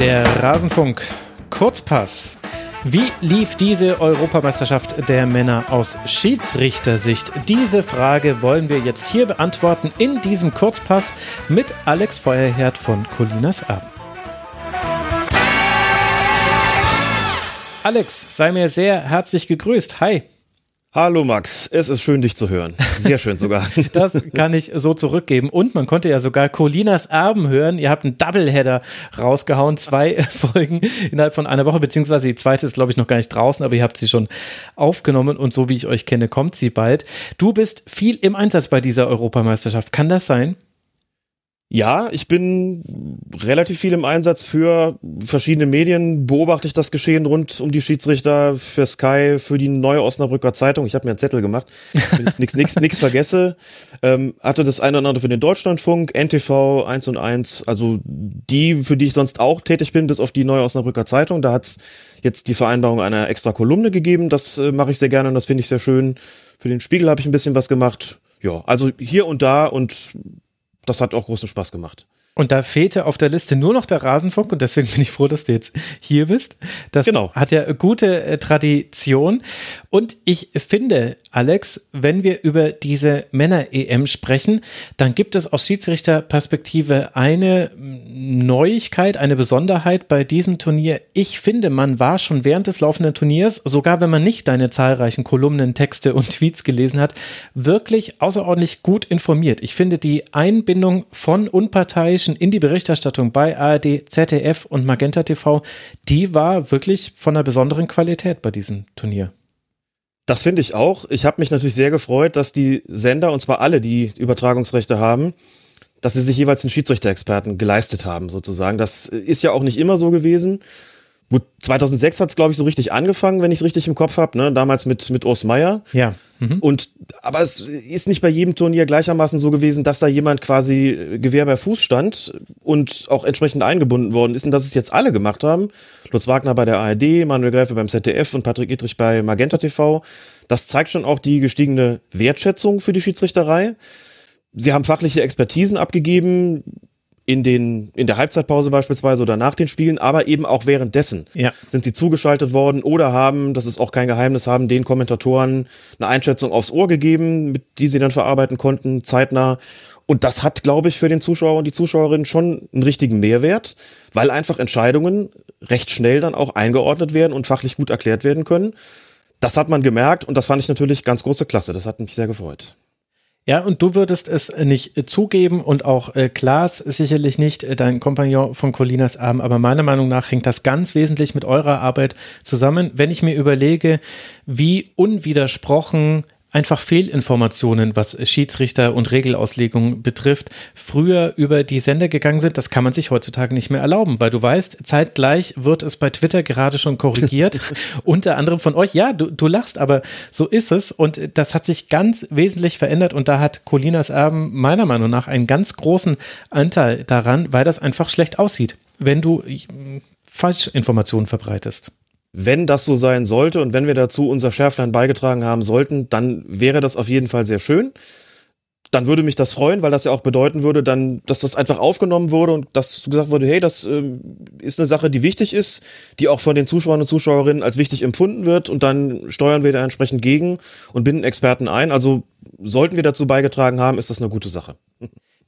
Der Rasenfunk Kurzpass. Wie lief diese Europameisterschaft der Männer aus Schiedsrichtersicht? Diese Frage wollen wir jetzt hier beantworten in diesem Kurzpass mit Alex Feuerherd von Colinas Abend. Alex, sei mir sehr herzlich gegrüßt. Hi. Hallo Max, es ist schön, dich zu hören. Sehr schön sogar. das kann ich so zurückgeben. Und man konnte ja sogar Colinas Erben hören. Ihr habt einen Doubleheader rausgehauen, zwei Folgen innerhalb von einer Woche, beziehungsweise die zweite ist, glaube ich, noch gar nicht draußen, aber ihr habt sie schon aufgenommen und so wie ich euch kenne, kommt sie bald. Du bist viel im Einsatz bei dieser Europameisterschaft. Kann das sein? Ja, ich bin relativ viel im Einsatz für verschiedene Medien, beobachte ich das Geschehen rund um die Schiedsrichter, für Sky, für die neue Osnabrücker Zeitung. Ich habe mir einen Zettel gemacht, wenn ich nichts nix, nix vergesse. Ähm, hatte das eine oder andere für den Deutschlandfunk, NTV 1 und 1, also die, für die ich sonst auch tätig bin, bis auf die neue Osnabrücker Zeitung. Da hat's jetzt die Vereinbarung einer extra Kolumne gegeben. Das äh, mache ich sehr gerne und das finde ich sehr schön. Für den Spiegel habe ich ein bisschen was gemacht. Ja, also hier und da und das hat auch großen Spaß gemacht. Und da fehlte auf der Liste nur noch der Rasenfunk und deswegen bin ich froh, dass du jetzt hier bist. Das genau. hat ja gute äh, Tradition. Und ich finde, Alex, wenn wir über diese Männer-EM sprechen, dann gibt es aus Schiedsrichterperspektive eine Neuigkeit, eine Besonderheit bei diesem Turnier. Ich finde, man war schon während des laufenden Turniers, sogar wenn man nicht deine zahlreichen Kolumnen, Texte und Tweets gelesen hat, wirklich außerordentlich gut informiert. Ich finde die Einbindung von unparteiischen Menschen in die Berichterstattung bei ARD, ZDF und Magenta TV, die war wirklich von einer besonderen Qualität bei diesem Turnier. Das finde ich auch. Ich habe mich natürlich sehr gefreut, dass die Sender, und zwar alle, die Übertragungsrechte haben, dass sie sich jeweils einen Schiedsrichter-Experten geleistet haben, sozusagen. Das ist ja auch nicht immer so gewesen. Gut, 2006 hat es, glaube ich, so richtig angefangen, wenn ich es richtig im Kopf habe, ne? damals mit, mit Urs Meier. Ja. Mhm. Und, aber es ist nicht bei jedem Turnier gleichermaßen so gewesen, dass da jemand quasi Gewehr bei Fuß stand und auch entsprechend eingebunden worden ist und dass es jetzt alle gemacht haben. Lutz Wagner bei der ARD, Manuel Gräfe beim ZDF und Patrick Idrich bei Magenta TV. Das zeigt schon auch die gestiegene Wertschätzung für die Schiedsrichterei. Sie haben fachliche Expertisen abgegeben, in den in der Halbzeitpause beispielsweise oder nach den Spielen, aber eben auch währenddessen ja. sind sie zugeschaltet worden oder haben, das ist auch kein Geheimnis, haben den Kommentatoren eine Einschätzung aufs Ohr gegeben, mit die sie dann verarbeiten konnten zeitnah. Und das hat, glaube ich, für den Zuschauer und die Zuschauerin schon einen richtigen Mehrwert, weil einfach Entscheidungen recht schnell dann auch eingeordnet werden und fachlich gut erklärt werden können. Das hat man gemerkt und das fand ich natürlich ganz große Klasse. Das hat mich sehr gefreut. Ja, und du würdest es nicht zugeben und auch äh, Klaas sicherlich nicht, äh, dein Kompagnon von Colinas Arm, aber meiner Meinung nach hängt das ganz wesentlich mit eurer Arbeit zusammen. Wenn ich mir überlege, wie unwidersprochen einfach Fehlinformationen, was Schiedsrichter und Regelauslegung betrifft, früher über die Sender gegangen sind, das kann man sich heutzutage nicht mehr erlauben, weil du weißt, zeitgleich wird es bei Twitter gerade schon korrigiert, unter anderem von euch. Ja, du, du lachst, aber so ist es und das hat sich ganz wesentlich verändert und da hat Colinas Erben meiner Meinung nach einen ganz großen Anteil daran, weil das einfach schlecht aussieht, wenn du Falschinformationen verbreitest. Wenn das so sein sollte und wenn wir dazu unser Schärflein beigetragen haben sollten, dann wäre das auf jeden Fall sehr schön. Dann würde mich das freuen, weil das ja auch bedeuten würde, dann, dass das einfach aufgenommen wurde und dass gesagt wurde, hey, das äh, ist eine Sache, die wichtig ist, die auch von den Zuschauern und Zuschauerinnen als wichtig empfunden wird und dann steuern wir da entsprechend gegen und binden Experten ein. Also sollten wir dazu beigetragen haben, ist das eine gute Sache.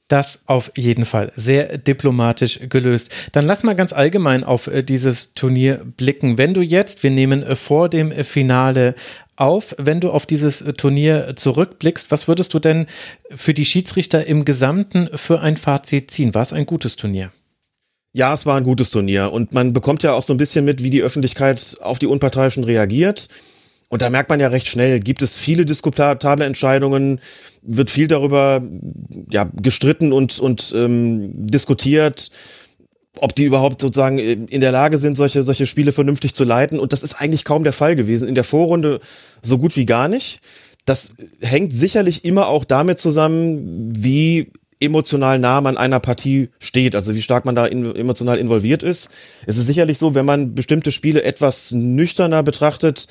Das auf jeden Fall sehr diplomatisch gelöst. Dann lass mal ganz allgemein auf äh, dieses Turnier blicken. Wenn du jetzt, wir nehmen äh, vor dem Finale auf, wenn du auf dieses äh, Turnier zurückblickst, was würdest du denn für die Schiedsrichter im Gesamten für ein Fazit ziehen? War es ein gutes Turnier? Ja, es war ein gutes Turnier und man bekommt ja auch so ein bisschen mit, wie die Öffentlichkeit auf die Unparteiischen reagiert. Und da merkt man ja recht schnell, gibt es viele diskutable Entscheidungen, wird viel darüber ja, gestritten und, und ähm, diskutiert, ob die überhaupt sozusagen in der Lage sind, solche, solche Spiele vernünftig zu leiten. Und das ist eigentlich kaum der Fall gewesen. In der Vorrunde so gut wie gar nicht. Das hängt sicherlich immer auch damit zusammen, wie emotional nah man einer Partie steht, also wie stark man da in, emotional involviert ist. Es ist sicherlich so, wenn man bestimmte Spiele etwas nüchterner betrachtet,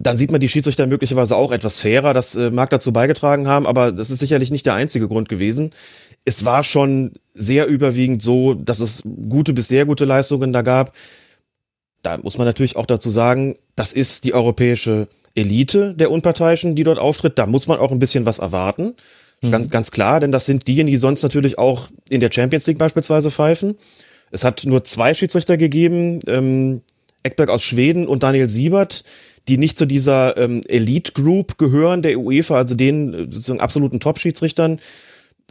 dann sieht man die Schiedsrichter möglicherweise auch etwas fairer. Das äh, mag dazu beigetragen haben, aber das ist sicherlich nicht der einzige Grund gewesen. Es war schon sehr überwiegend so, dass es gute bis sehr gute Leistungen da gab. Da muss man natürlich auch dazu sagen, das ist die europäische Elite der Unparteiischen, die dort auftritt. Da muss man auch ein bisschen was erwarten. Mhm. Ganz, ganz klar, denn das sind diejenigen, die sonst natürlich auch in der Champions League beispielsweise pfeifen. Es hat nur zwei Schiedsrichter gegeben, ähm, Eckberg aus Schweden und Daniel Siebert, die nicht zu dieser ähm, Elite Group gehören, der UEFA, also den äh, sozusagen absoluten Top-Schiedsrichtern.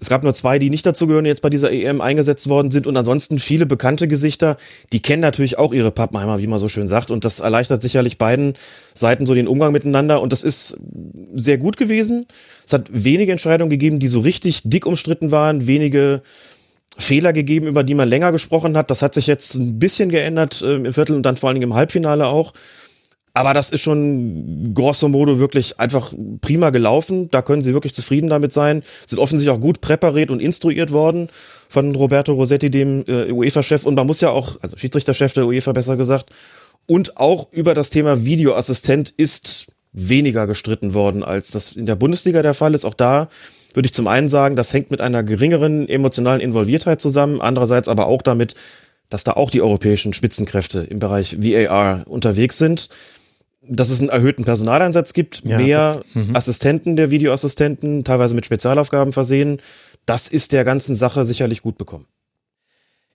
Es gab nur zwei, die nicht dazu gehören, die jetzt bei dieser EM eingesetzt worden sind und ansonsten viele bekannte Gesichter, die kennen natürlich auch ihre Pappenheimer, wie man so schön sagt und das erleichtert sicherlich beiden Seiten so den Umgang miteinander und das ist sehr gut gewesen. Es hat wenige Entscheidungen gegeben, die so richtig dick umstritten waren, wenige Fehler gegeben, über die man länger gesprochen hat. Das hat sich jetzt ein bisschen geändert äh, im Viertel und dann vor allen Dingen im Halbfinale auch. Aber das ist schon grosso modo wirklich einfach prima gelaufen. Da können sie wirklich zufrieden damit sein. Sind offensichtlich auch gut präpariert und instruiert worden von Roberto Rossetti, dem äh, UEFA-Chef. Und man muss ja auch, also Schiedsrichterchef der UEFA besser gesagt, und auch über das Thema Videoassistent ist weniger gestritten worden, als das in der Bundesliga der Fall ist. Auch da würde ich zum einen sagen, das hängt mit einer geringeren emotionalen Involviertheit zusammen. Andererseits aber auch damit, dass da auch die europäischen Spitzenkräfte im Bereich VAR unterwegs sind dass es einen erhöhten Personaleinsatz gibt, ja, mehr das, mhm. Assistenten der Videoassistenten, teilweise mit Spezialaufgaben versehen. Das ist der ganzen Sache sicherlich gut bekommen.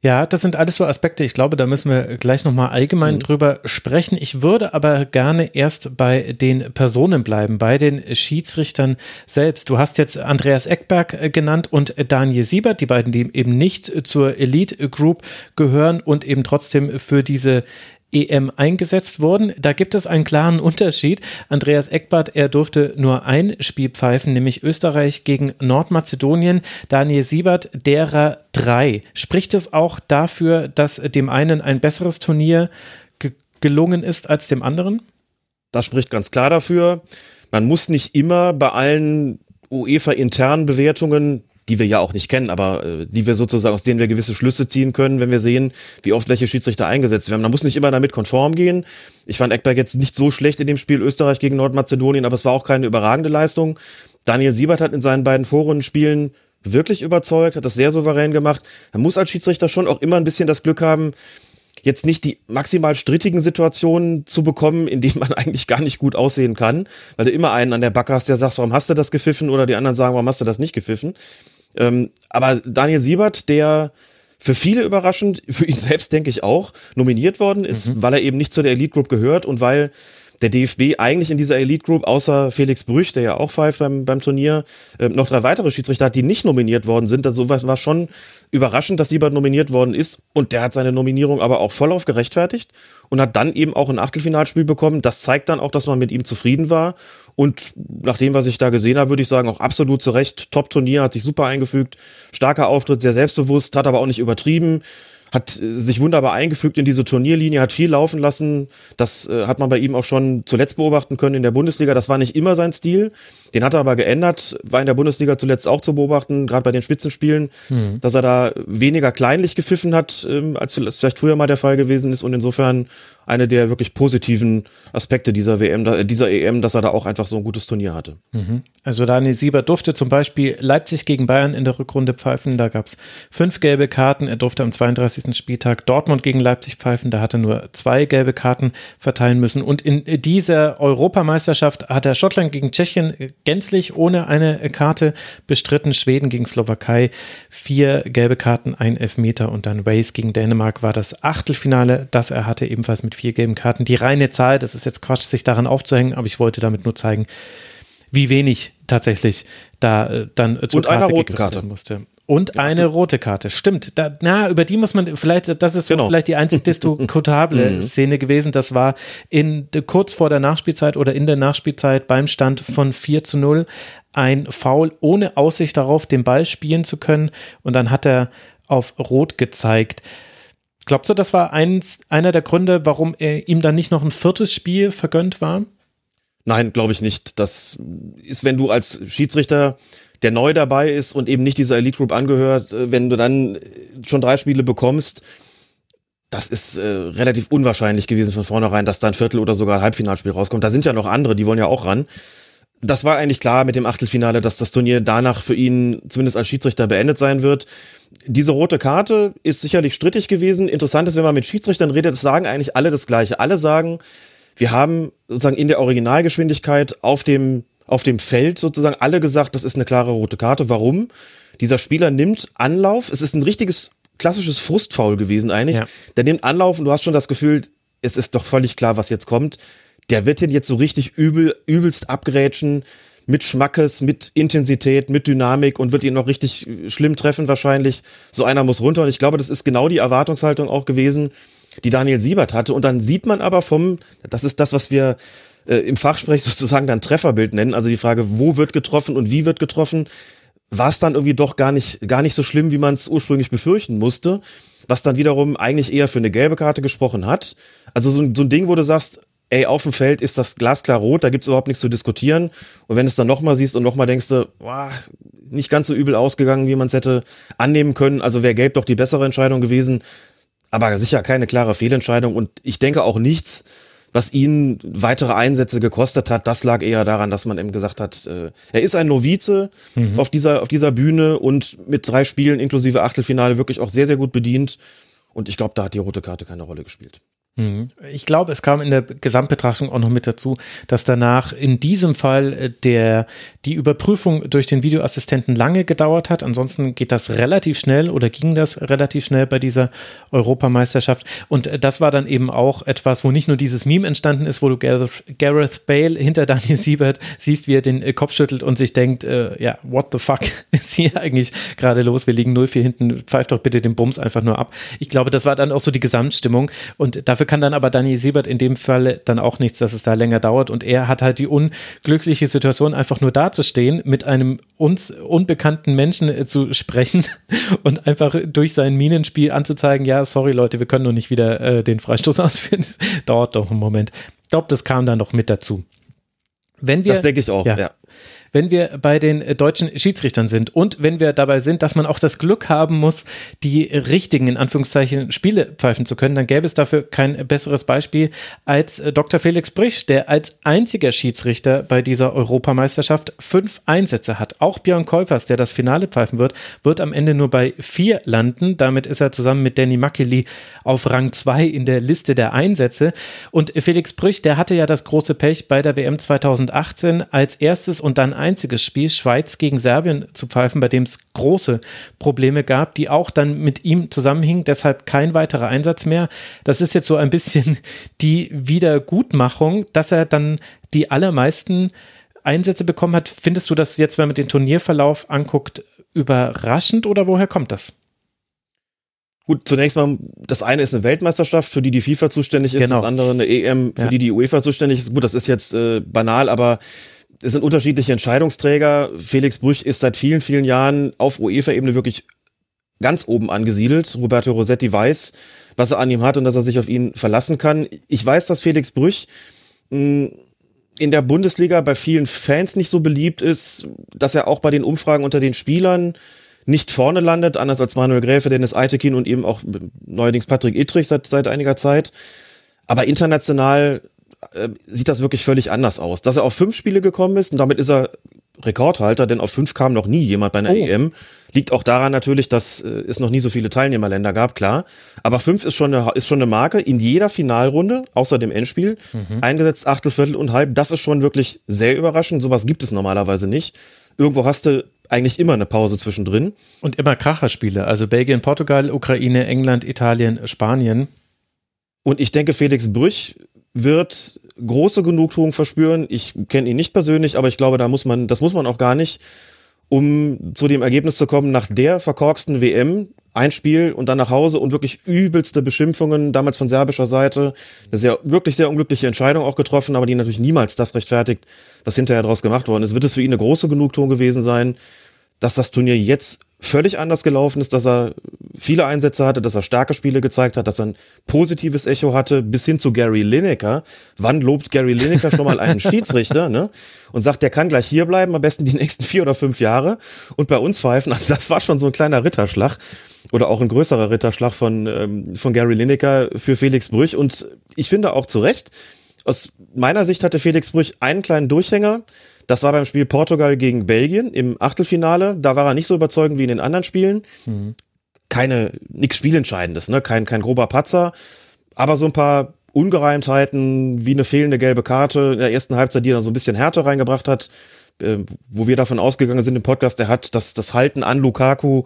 Ja, das sind alles so Aspekte. Ich glaube, da müssen wir gleich nochmal allgemein mhm. drüber sprechen. Ich würde aber gerne erst bei den Personen bleiben, bei den Schiedsrichtern selbst. Du hast jetzt Andreas Eckberg äh, genannt und Daniel Siebert, die beiden, die eben nicht zur Elite Group gehören und eben trotzdem für diese EM eingesetzt wurden. Da gibt es einen klaren Unterschied. Andreas Eckbart, er durfte nur ein Spiel pfeifen, nämlich Österreich gegen Nordmazedonien. Daniel Siebert, derer drei. Spricht es auch dafür, dass dem einen ein besseres Turnier ge gelungen ist als dem anderen? Das spricht ganz klar dafür. Man muss nicht immer bei allen UEFA-internen Bewertungen die wir ja auch nicht kennen, aber äh, die wir sozusagen, aus denen wir gewisse Schlüsse ziehen können, wenn wir sehen, wie oft welche Schiedsrichter eingesetzt werden. Man muss nicht immer damit konform gehen. Ich fand Eckberg jetzt nicht so schlecht in dem Spiel Österreich gegen Nordmazedonien, aber es war auch keine überragende Leistung. Daniel Siebert hat in seinen beiden Vorrundenspielen wirklich überzeugt, hat das sehr souverän gemacht. Man muss als Schiedsrichter schon auch immer ein bisschen das Glück haben, jetzt nicht die maximal strittigen Situationen zu bekommen, in denen man eigentlich gar nicht gut aussehen kann, weil du immer einen an der Backe hast, der sagt, warum hast du das gepfiffen oder die anderen sagen, warum hast du das nicht gepfiffen. Ähm, aber Daniel Siebert, der für viele überraschend, für ihn selbst denke ich auch, nominiert worden ist, mhm. weil er eben nicht zu der Elite Group gehört und weil der DFB eigentlich in dieser Elite Group außer Felix Brüch, der ja auch pfeift beim, beim Turnier, äh, noch drei weitere Schiedsrichter hat, die nicht nominiert worden sind. Also war schon überraschend, dass Siebert nominiert worden ist und der hat seine Nominierung aber auch vollauf gerechtfertigt und hat dann eben auch ein Achtelfinalspiel bekommen. Das zeigt dann auch, dass man mit ihm zufrieden war und nach dem, was ich da gesehen habe, würde ich sagen, auch absolut zu Recht. Top-Turnier, hat sich super eingefügt, starker Auftritt, sehr selbstbewusst, hat aber auch nicht übertrieben hat äh, sich wunderbar eingefügt in diese Turnierlinie, hat viel laufen lassen. Das äh, hat man bei ihm auch schon zuletzt beobachten können in der Bundesliga. Das war nicht immer sein Stil. Den hat er aber geändert, war in der Bundesliga zuletzt auch zu beobachten, gerade bei den Spitzenspielen, mhm. dass er da weniger kleinlich gepfiffen hat, ähm, als vielleicht früher mal der Fall gewesen ist. Und insofern eine der wirklich positiven Aspekte dieser WM, dieser EM, dass er da auch einfach so ein gutes Turnier hatte. Mhm. Also Daniel Sieber durfte zum Beispiel Leipzig gegen Bayern in der Rückrunde pfeifen, da gab es fünf gelbe Karten. Er durfte am 32. Spieltag Dortmund gegen Leipzig pfeifen, da hat er nur zwei gelbe Karten verteilen müssen. Und in dieser Europameisterschaft hat er Schottland gegen Tschechien gänzlich ohne eine Karte bestritten, Schweden gegen Slowakei, vier gelbe Karten, ein Elfmeter und dann Wales gegen Dänemark war das Achtelfinale, das er hatte, ebenfalls mit vier gelben Karten. Die reine Zahl, das ist jetzt Quatsch, sich daran aufzuhängen, aber ich wollte damit nur zeigen, wie wenig tatsächlich da äh, dann zur Und Karte gegriffen Karte. musste. Und ja, eine rote Karte. Stimmt. Da, na, über die muss man vielleicht, das ist genau. so vielleicht die einzig diskutable mhm. Szene gewesen. Das war in kurz vor der Nachspielzeit oder in der Nachspielzeit beim Stand von 4 zu 0 ein Foul ohne Aussicht darauf, den Ball spielen zu können. Und dann hat er auf Rot gezeigt. Glaubst du, das war eins, einer der Gründe, warum er ihm dann nicht noch ein viertes Spiel vergönnt war? Nein, glaube ich nicht. Das ist, wenn du als Schiedsrichter, der neu dabei ist und eben nicht dieser Elite Group angehört, äh, wenn du dann schon drei Spiele bekommst, das ist äh, relativ unwahrscheinlich gewesen von vornherein, dass da ein Viertel oder sogar ein Halbfinalspiel rauskommt. Da sind ja noch andere, die wollen ja auch ran das war eigentlich klar mit dem Achtelfinale, dass das Turnier danach für ihn zumindest als Schiedsrichter beendet sein wird. Diese rote Karte ist sicherlich strittig gewesen. Interessant ist, wenn man mit Schiedsrichtern redet, das sagen eigentlich alle das Gleiche. Alle sagen, wir haben sozusagen in der Originalgeschwindigkeit auf dem, auf dem Feld sozusagen alle gesagt, das ist eine klare rote Karte. Warum? Dieser Spieler nimmt Anlauf. Es ist ein richtiges klassisches Frustfaul gewesen eigentlich. Ja. Der nimmt Anlauf und du hast schon das Gefühl, es ist doch völlig klar, was jetzt kommt. Der wird den jetzt so richtig übel, übelst abgrätschen mit Schmackes, mit Intensität, mit Dynamik und wird ihn noch richtig schlimm treffen wahrscheinlich. So einer muss runter und ich glaube, das ist genau die Erwartungshaltung auch gewesen, die Daniel Siebert hatte. Und dann sieht man aber vom, das ist das, was wir äh, im Fachsprech sozusagen dann Trefferbild nennen, also die Frage, wo wird getroffen und wie wird getroffen, war es dann irgendwie doch gar nicht, gar nicht so schlimm, wie man es ursprünglich befürchten musste, was dann wiederum eigentlich eher für eine gelbe Karte gesprochen hat. Also so, so ein Ding, wo du sagst, ey, auf dem Feld ist das glasklar rot, da gibt's überhaupt nichts zu diskutieren. Und wenn du es dann nochmal siehst und nochmal denkst du, boah, nicht ganz so übel ausgegangen, wie man es hätte annehmen können. Also wäre gelb doch die bessere Entscheidung gewesen. Aber sicher keine klare Fehlentscheidung. Und ich denke auch nichts, was ihn weitere Einsätze gekostet hat, das lag eher daran, dass man eben gesagt hat, äh, er ist ein Novize mhm. auf dieser, auf dieser Bühne und mit drei Spielen inklusive Achtelfinale wirklich auch sehr, sehr gut bedient. Und ich glaube, da hat die rote Karte keine Rolle gespielt. Mhm. Ich glaube, es kam in der Gesamtbetrachtung auch noch mit dazu, dass danach in diesem Fall äh, der, die Überprüfung durch den Videoassistenten lange gedauert hat. Ansonsten geht das relativ schnell oder ging das relativ schnell bei dieser Europameisterschaft. Und äh, das war dann eben auch etwas, wo nicht nur dieses Meme entstanden ist, wo du Gareth, Bale hinter Daniel Siebert siehst, wie er den äh, Kopf schüttelt und sich denkt, äh, ja, what the fuck ist hier eigentlich gerade los? Wir liegen 0-4 hinten, pfeift doch bitte den Bums einfach nur ab. Ich glaube, das war dann auch so die Gesamtstimmung und dafür Dafür kann dann aber Daniel Siebert in dem Fall dann auch nichts, dass es da länger dauert. Und er hat halt die unglückliche Situation, einfach nur dazustehen, mit einem uns unbekannten Menschen äh, zu sprechen und einfach durch sein Minenspiel anzuzeigen, ja, sorry Leute, wir können nur nicht wieder äh, den Freistoß ausführen. Das dauert doch einen Moment. Ich glaube, das kam dann noch mit dazu. Wenn wir, das denke ich auch, ja. ja wenn wir bei den äh, deutschen Schiedsrichtern sind und wenn wir dabei sind, dass man auch das Glück haben muss, die richtigen, in Anführungszeichen, Spiele pfeifen zu können, dann gäbe es dafür kein besseres Beispiel als äh, Dr. Felix Brich, der als einziger Schiedsrichter bei dieser Europameisterschaft fünf Einsätze hat. Auch Björn Kolpers, der das Finale pfeifen wird, wird am Ende nur bei vier landen. Damit ist er zusammen mit Danny Makili auf Rang zwei in der Liste der Einsätze. Und Felix Brüch, der hatte ja das große Pech bei der WM 2018 als erstes und dann einziges Spiel, Schweiz gegen Serbien zu pfeifen, bei dem es große Probleme gab, die auch dann mit ihm zusammenhingen. Deshalb kein weiterer Einsatz mehr. Das ist jetzt so ein bisschen die Wiedergutmachung, dass er dann die allermeisten Einsätze bekommen hat. Findest du das jetzt, wenn man den Turnierverlauf anguckt, überraschend oder woher kommt das? Gut, zunächst mal, das eine ist eine Weltmeisterschaft, für die die FIFA zuständig ist, genau. das andere eine EM, für ja. die die UEFA zuständig ist. Gut, das ist jetzt äh, banal, aber es sind unterschiedliche Entscheidungsträger. Felix Brüch ist seit vielen, vielen Jahren auf UEFA-Ebene wirklich ganz oben angesiedelt. Roberto Rossetti weiß, was er an ihm hat und dass er sich auf ihn verlassen kann. Ich weiß, dass Felix Brüch hm, in der Bundesliga bei vielen Fans nicht so beliebt ist, dass er auch bei den Umfragen unter den Spielern nicht vorne landet, anders als Manuel Gräfe, Dennis Eitekin und eben auch neuerdings Patrick Ittrich seit, seit einiger Zeit. Aber international äh, sieht das wirklich völlig anders aus. Dass er auf fünf Spiele gekommen ist und damit ist er Rekordhalter, denn auf fünf kam noch nie jemand bei einer oh. EM. Liegt auch daran natürlich, dass äh, es noch nie so viele Teilnehmerländer gab, klar. Aber fünf ist schon eine, ist schon eine Marke in jeder Finalrunde, außer dem Endspiel. Mhm. Eingesetzt Achtel, Viertel und Halb. Das ist schon wirklich sehr überraschend. Sowas gibt es normalerweise nicht. Irgendwo hast du eigentlich immer eine Pause zwischendrin. Und immer Kracherspiele. Also Belgien, Portugal, Ukraine, England, Italien, Spanien. Und ich denke, Felix Brüch wird große Genugtuung verspüren. Ich kenne ihn nicht persönlich, aber ich glaube, da muss man, das muss man auch gar nicht, um zu dem Ergebnis zu kommen, nach der verkorksten WM, ein Spiel und dann nach Hause und wirklich übelste Beschimpfungen, damals von serbischer Seite. Eine sehr, wirklich sehr unglückliche Entscheidung auch getroffen, aber die natürlich niemals das rechtfertigt, was hinterher daraus gemacht worden ist. Wird es für ihn eine große Genugtuung gewesen sein, dass das Turnier jetzt völlig anders gelaufen ist, dass er viele Einsätze hatte, dass er starke Spiele gezeigt hat, dass er ein positives Echo hatte, bis hin zu Gary Lineker. Wann lobt Gary Lineker schon mal einen Schiedsrichter ne? und sagt, der kann gleich hier bleiben, am besten die nächsten vier oder fünf Jahre und bei uns pfeifen. Also das war schon so ein kleiner Ritterschlag oder auch ein größerer Ritterschlag von, ähm, von Gary Lineker für Felix Brüch und ich finde auch zu Recht, aus meiner Sicht hatte Felix Brüch einen kleinen Durchhänger. Das war beim Spiel Portugal gegen Belgien im Achtelfinale. Da war er nicht so überzeugend wie in den anderen Spielen. Mhm. Keine, nichts Spielentscheidendes, ne? Kein, kein grober Patzer. Aber so ein paar Ungereimtheiten, wie eine fehlende gelbe Karte in der ersten Halbzeit, die er so ein bisschen Härte reingebracht hat, äh, wo wir davon ausgegangen sind im Podcast, der hat das, das Halten an Lukaku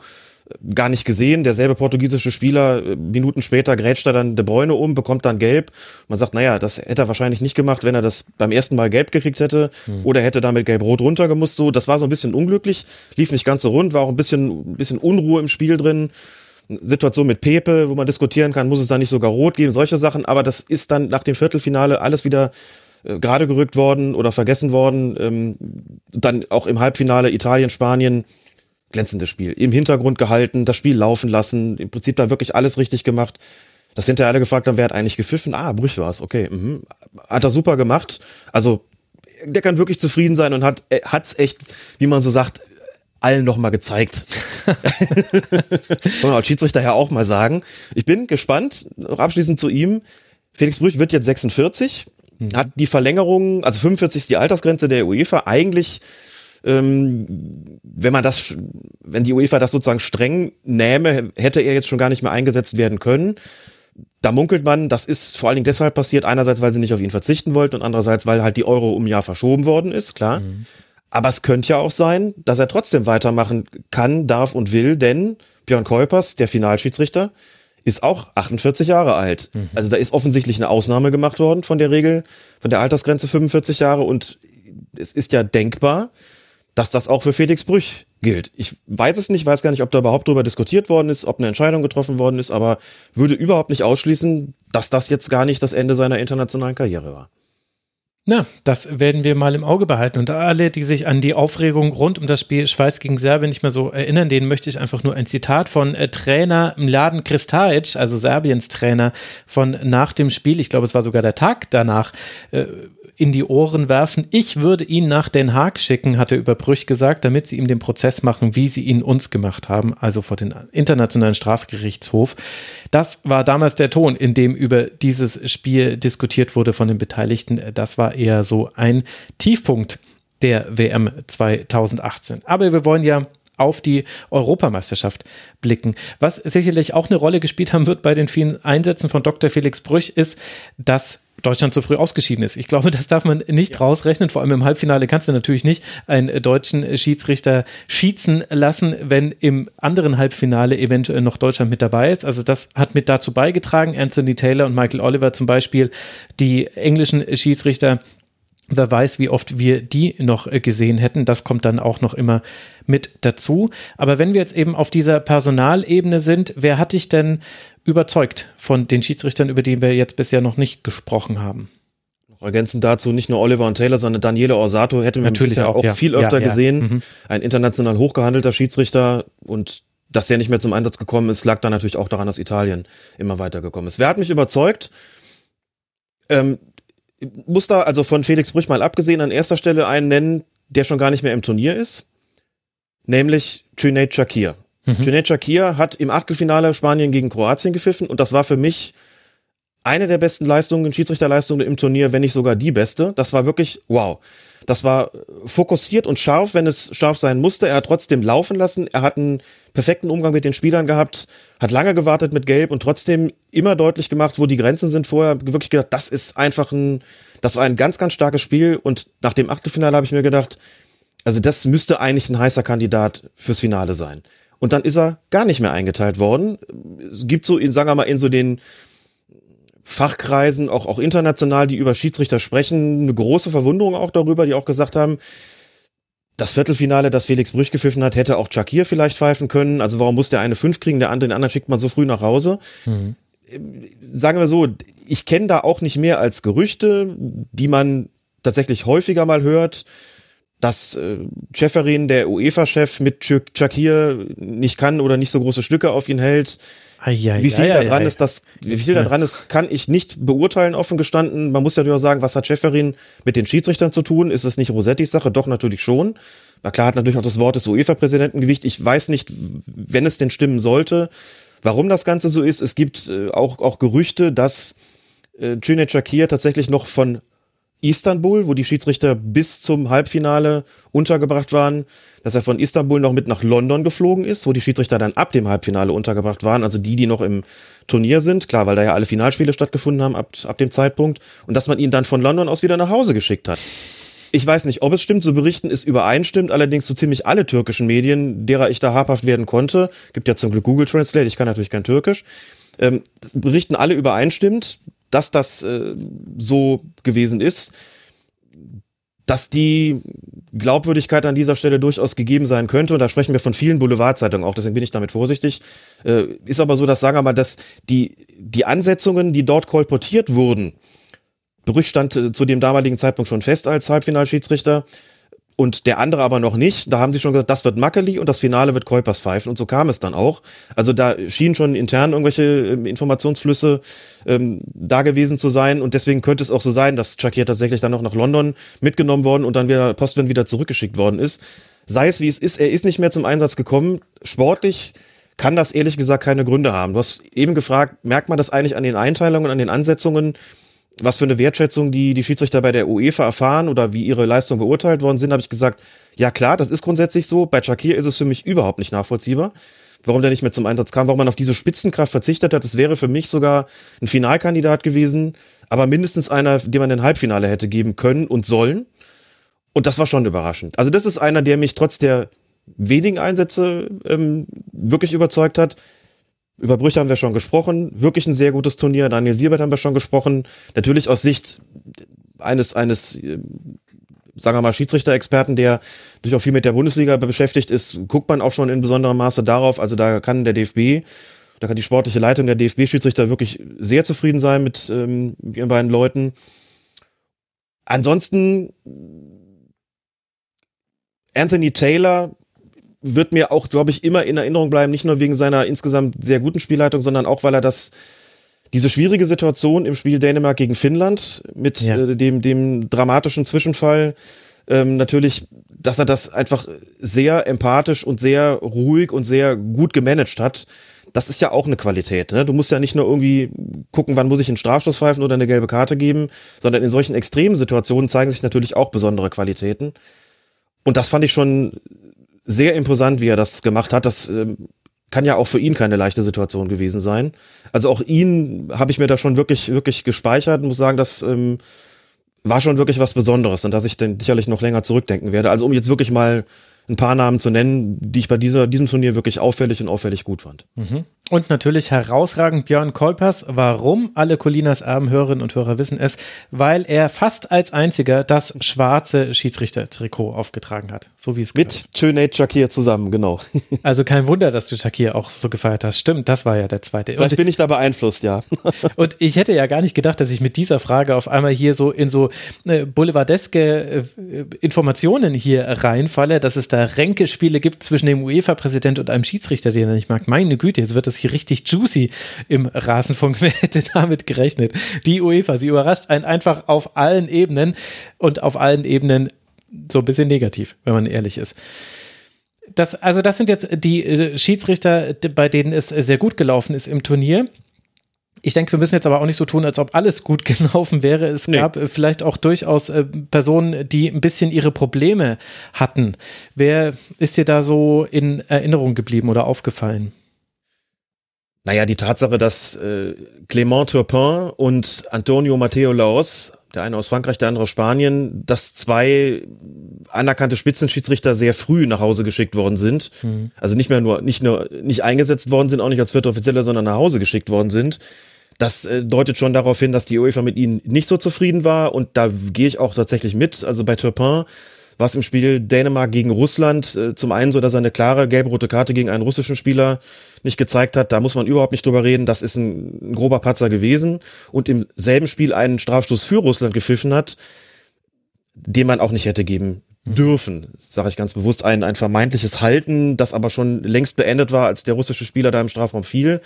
gar nicht gesehen. Derselbe portugiesische Spieler, äh, Minuten später grätscht er dann De Bruyne um, bekommt dann gelb. Man sagt, naja, das hätte er wahrscheinlich nicht gemacht, wenn er das beim ersten Mal gelb gekriegt hätte mhm. oder hätte damit gelb-rot runtergemusst. So, das war so ein bisschen unglücklich, lief nicht ganz so rund, war auch ein bisschen, ein bisschen Unruhe im Spiel drin. Situation mit Pepe, wo man diskutieren kann, muss es da nicht sogar rot geben, solche Sachen. Aber das ist dann nach dem Viertelfinale alles wieder äh, gerade gerückt worden oder vergessen worden. Ähm, dann auch im Halbfinale Italien, Spanien glänzendes Spiel. Im Hintergrund gehalten, das Spiel laufen lassen, im Prinzip da wirklich alles richtig gemacht. Das hinterher alle gefragt haben, wer hat eigentlich gepfiffen? Ah, Brüch war es, okay. Mhm. Hat er super gemacht. Also, der kann wirklich zufrieden sein und hat es echt, wie man so sagt, allen noch mal gezeigt. Kann man als Schiedsrichter ja auch mal sagen. Ich bin gespannt, noch abschließend zu ihm. Felix Brüch wird jetzt 46, mhm. hat die Verlängerung, also 45 ist die Altersgrenze der UEFA, eigentlich ähm, wenn man das, wenn die UEFA das sozusagen streng nähme, hätte er jetzt schon gar nicht mehr eingesetzt werden können. Da munkelt man, das ist vor allen Dingen deshalb passiert, einerseits, weil sie nicht auf ihn verzichten wollten und andererseits, weil halt die Euro um ein Jahr verschoben worden ist, klar. Mhm. Aber es könnte ja auch sein, dass er trotzdem weitermachen kann, darf und will, denn Björn Kuipers, der Finalschiedsrichter, ist auch 48 Jahre alt. Mhm. Also da ist offensichtlich eine Ausnahme gemacht worden von der Regel, von der Altersgrenze 45 Jahre und es ist ja denkbar, dass das auch für Felix Brüch gilt. Ich weiß es nicht, weiß gar nicht, ob da überhaupt drüber diskutiert worden ist, ob eine Entscheidung getroffen worden ist, aber würde überhaupt nicht ausschließen, dass das jetzt gar nicht das Ende seiner internationalen Karriere war. Na, das werden wir mal im Auge behalten. Und alle, die sich an die Aufregung rund um das Spiel Schweiz gegen Serbien nicht mehr so erinnern, denen möchte ich einfach nur ein Zitat von äh, Trainer Mladen Kristajic, also Serbiens Trainer, von nach dem Spiel, ich glaube, es war sogar der Tag danach, äh, in die Ohren werfen. Ich würde ihn nach Den Haag schicken, hat er über Brüch gesagt, damit sie ihm den Prozess machen, wie sie ihn uns gemacht haben, also vor den Internationalen Strafgerichtshof. Das war damals der Ton, in dem über dieses Spiel diskutiert wurde von den Beteiligten. Das war eher so ein Tiefpunkt der WM 2018. Aber wir wollen ja auf die Europameisterschaft blicken. Was sicherlich auch eine Rolle gespielt haben wird bei den vielen Einsätzen von Dr. Felix Brüch, ist, dass Deutschland zu früh ausgeschieden ist. Ich glaube, das darf man nicht ja. rausrechnen. Vor allem im Halbfinale kannst du natürlich nicht einen deutschen Schiedsrichter schießen lassen, wenn im anderen Halbfinale eventuell noch Deutschland mit dabei ist. Also das hat mit dazu beigetragen. Anthony Taylor und Michael Oliver zum Beispiel, die englischen Schiedsrichter, Wer weiß, wie oft wir die noch gesehen hätten. Das kommt dann auch noch immer mit dazu. Aber wenn wir jetzt eben auf dieser Personalebene sind, wer hat dich denn überzeugt von den Schiedsrichtern, über die wir jetzt bisher noch nicht gesprochen haben? Noch ergänzend dazu nicht nur Oliver und Taylor, sondern Daniele Orsato hätten wir natürlich auch, auch ja. viel öfter ja, ja. gesehen. Mhm. Ein international hochgehandelter Schiedsrichter und dass der nicht mehr zum Einsatz gekommen ist, lag dann natürlich auch daran, dass Italien immer weitergekommen ist. Wer hat mich überzeugt? Ähm, muss da also von Felix Brüch mal abgesehen an erster Stelle einen nennen, der schon gar nicht mehr im Turnier ist, nämlich Cüneyt Shakir. Mhm. Cüneyt Shakir hat im Achtelfinale Spanien gegen Kroatien gepfiffen und das war für mich eine der besten Leistungen, Schiedsrichterleistungen im Turnier, wenn nicht sogar die beste. Das war wirklich wow. Das war fokussiert und scharf, wenn es scharf sein musste. Er hat trotzdem laufen lassen. Er hat einen perfekten Umgang mit den Spielern gehabt, hat lange gewartet mit Gelb und trotzdem immer deutlich gemacht, wo die Grenzen sind. Vorher wirklich gedacht, das ist einfach ein, das war ein ganz, ganz starkes Spiel. Und nach dem Achtelfinale habe ich mir gedacht, also das müsste eigentlich ein heißer Kandidat fürs Finale sein. Und dann ist er gar nicht mehr eingeteilt worden. Es gibt so, in, sagen wir mal, in so den Fachkreisen, auch, auch international, die über Schiedsrichter sprechen, eine große Verwunderung auch darüber, die auch gesagt haben, das Viertelfinale, das Felix Brüch gepfiffen hat, hätte auch Shakir vielleicht pfeifen können. Also warum muss der eine fünf kriegen, der andere den anderen schickt man so früh nach Hause? Mhm. Sagen wir so, ich kenne da auch nicht mehr als Gerüchte, die man tatsächlich häufiger mal hört, dass äh, Schäferin, der UEFA-Chef, mit Shakir nicht kann oder nicht so große Stücke auf ihn hält. Ai, wie viel ai, da dran ist, das, wie viel da dran ist, kann ich nicht beurteilen, offen gestanden. Man muss ja durchaus sagen, was hat Schäferin mit den Schiedsrichtern zu tun? Ist es nicht Rosettis Sache? Doch, natürlich schon. Na klar hat natürlich auch das Wort des UEFA-Präsidenten Gewicht. Ich weiß nicht, wenn es denn stimmen sollte, warum das Ganze so ist. Es gibt äh, auch, auch Gerüchte, dass äh, Cüneyt Shakir tatsächlich noch von Istanbul, wo die Schiedsrichter bis zum Halbfinale untergebracht waren, dass er von Istanbul noch mit nach London geflogen ist, wo die Schiedsrichter dann ab dem Halbfinale untergebracht waren, also die, die noch im Turnier sind, klar, weil da ja alle Finalspiele stattgefunden haben ab, ab dem Zeitpunkt, und dass man ihn dann von London aus wieder nach Hause geschickt hat. Ich weiß nicht, ob es stimmt, zu berichten ist übereinstimmt, allerdings so ziemlich alle türkischen Medien, derer ich da habhaft werden konnte, gibt ja zum Glück Google Translate, ich kann natürlich kein Türkisch, ähm, berichten alle übereinstimmt, dass das äh, so gewesen ist, dass die Glaubwürdigkeit an dieser Stelle durchaus gegeben sein könnte, und da sprechen wir von vielen Boulevardzeitungen auch, deswegen bin ich damit vorsichtig, äh, ist aber so, dass, sagen wir mal, dass die, die Ansetzungen, die dort kolportiert wurden, Brüch stand äh, zu dem damaligen Zeitpunkt schon fest als Halbfinalschiedsrichter, und der andere aber noch nicht. Da haben sie schon gesagt, das wird Mackeli und das Finale wird Kuipers pfeifen und so kam es dann auch. Also da schienen schon intern irgendwelche ähm, Informationsflüsse ähm, da gewesen zu sein und deswegen könnte es auch so sein, dass Shakir tatsächlich dann noch nach London mitgenommen worden und dann wieder Postwind wieder zurückgeschickt worden ist. Sei es wie es ist, er ist nicht mehr zum Einsatz gekommen. Sportlich kann das ehrlich gesagt keine Gründe haben. Du hast eben gefragt, merkt man das eigentlich an den Einteilungen, an den Ansetzungen? Was für eine Wertschätzung die, die Schiedsrichter bei der UEFA erfahren oder wie ihre Leistung beurteilt worden sind, habe ich gesagt, ja klar, das ist grundsätzlich so. Bei Shakir ist es für mich überhaupt nicht nachvollziehbar, warum der nicht mehr zum Einsatz kam, warum man auf diese Spitzenkraft verzichtet hat. Das wäre für mich sogar ein Finalkandidat gewesen, aber mindestens einer, dem man ein Halbfinale hätte geben können und sollen. Und das war schon überraschend. Also das ist einer, der mich trotz der wenigen Einsätze ähm, wirklich überzeugt hat. Über Brüche haben wir schon gesprochen. Wirklich ein sehr gutes Turnier. Daniel Siebert haben wir schon gesprochen. Natürlich aus Sicht eines, eines, äh, sagen wir mal, Schiedsrichter-Experten, der durch auch viel mit der Bundesliga beschäftigt ist, guckt man auch schon in besonderem Maße darauf. Also da kann der DFB, da kann die sportliche Leitung der DFB-Schiedsrichter wirklich sehr zufrieden sein mit ähm, ihren beiden Leuten. Ansonsten Anthony Taylor wird mir auch, glaube ich, immer in Erinnerung bleiben, nicht nur wegen seiner insgesamt sehr guten Spielleitung, sondern auch, weil er das diese schwierige Situation im Spiel Dänemark gegen Finnland mit ja. äh, dem, dem dramatischen Zwischenfall ähm, natürlich, dass er das einfach sehr empathisch und sehr ruhig und sehr gut gemanagt hat. Das ist ja auch eine Qualität. Ne? Du musst ja nicht nur irgendwie gucken, wann muss ich einen Strafstoß pfeifen oder eine gelbe Karte geben, sondern in solchen extremen Situationen zeigen sich natürlich auch besondere Qualitäten. Und das fand ich schon sehr imposant, wie er das gemacht hat. Das äh, kann ja auch für ihn keine leichte Situation gewesen sein. Also auch ihn habe ich mir da schon wirklich, wirklich gespeichert. Muss sagen, das ähm, war schon wirklich was Besonderes, an das ich dann sicherlich noch länger zurückdenken werde. Also um jetzt wirklich mal ein paar Namen zu nennen, die ich bei dieser, diesem Turnier wirklich auffällig und auffällig gut fand. Mhm. Und natürlich herausragend Björn Kolpers. Warum? Alle Colinas Abendhörerinnen und Hörer wissen es, weil er fast als einziger das schwarze Schiedsrichter-Trikot aufgetragen hat. So wie es Mit Tönate Shakir zusammen, genau. Also kein Wunder, dass du Shakir auch so gefeiert hast. Stimmt, das war ja der zweite. Vielleicht und, bin ich da beeinflusst, ja. Und ich hätte ja gar nicht gedacht, dass ich mit dieser Frage auf einmal hier so in so äh, boulevardeske äh, Informationen hier reinfalle, dass es da Ränkespiele gibt zwischen dem UEFA-Präsident und einem Schiedsrichter, den er nicht mag. Meine Güte, jetzt wird das hier richtig juicy im Rasenfunk. Wer hätte damit gerechnet? Die UEFA, sie überrascht einen einfach auf allen Ebenen und auf allen Ebenen so ein bisschen negativ, wenn man ehrlich ist. Das, also das sind jetzt die äh, Schiedsrichter, bei denen es sehr gut gelaufen ist im Turnier. Ich denke, wir müssen jetzt aber auch nicht so tun, als ob alles gut gelaufen wäre. Es nee. gab äh, vielleicht auch durchaus äh, Personen, die ein bisschen ihre Probleme hatten. Wer ist dir da so in Erinnerung geblieben oder aufgefallen? Naja, die Tatsache, dass äh, Clément Turpin und Antonio Matteo Laos, der eine aus Frankreich, der andere aus Spanien, dass zwei anerkannte Spitzenschiedsrichter sehr früh nach Hause geschickt worden sind. Mhm. Also nicht mehr nur, nicht nur, nicht eingesetzt worden sind, auch nicht als vierte Offizielle, sondern nach Hause geschickt worden sind. Das äh, deutet schon darauf hin, dass die UEFA mit ihnen nicht so zufrieden war und da gehe ich auch tatsächlich mit. Also bei Turpin war es im Spiel Dänemark gegen Russland äh, zum einen so, dass er eine klare gelb-rote Karte gegen einen russischen Spieler nicht gezeigt hat. Da muss man überhaupt nicht drüber reden. Das ist ein, ein grober Patzer gewesen und im selben Spiel einen Strafstoß für Russland gepfiffen hat, den man auch nicht hätte geben mhm. dürfen, sage ich ganz bewusst, ein, ein vermeintliches Halten, das aber schon längst beendet war, als der russische Spieler da im Strafraum fiel.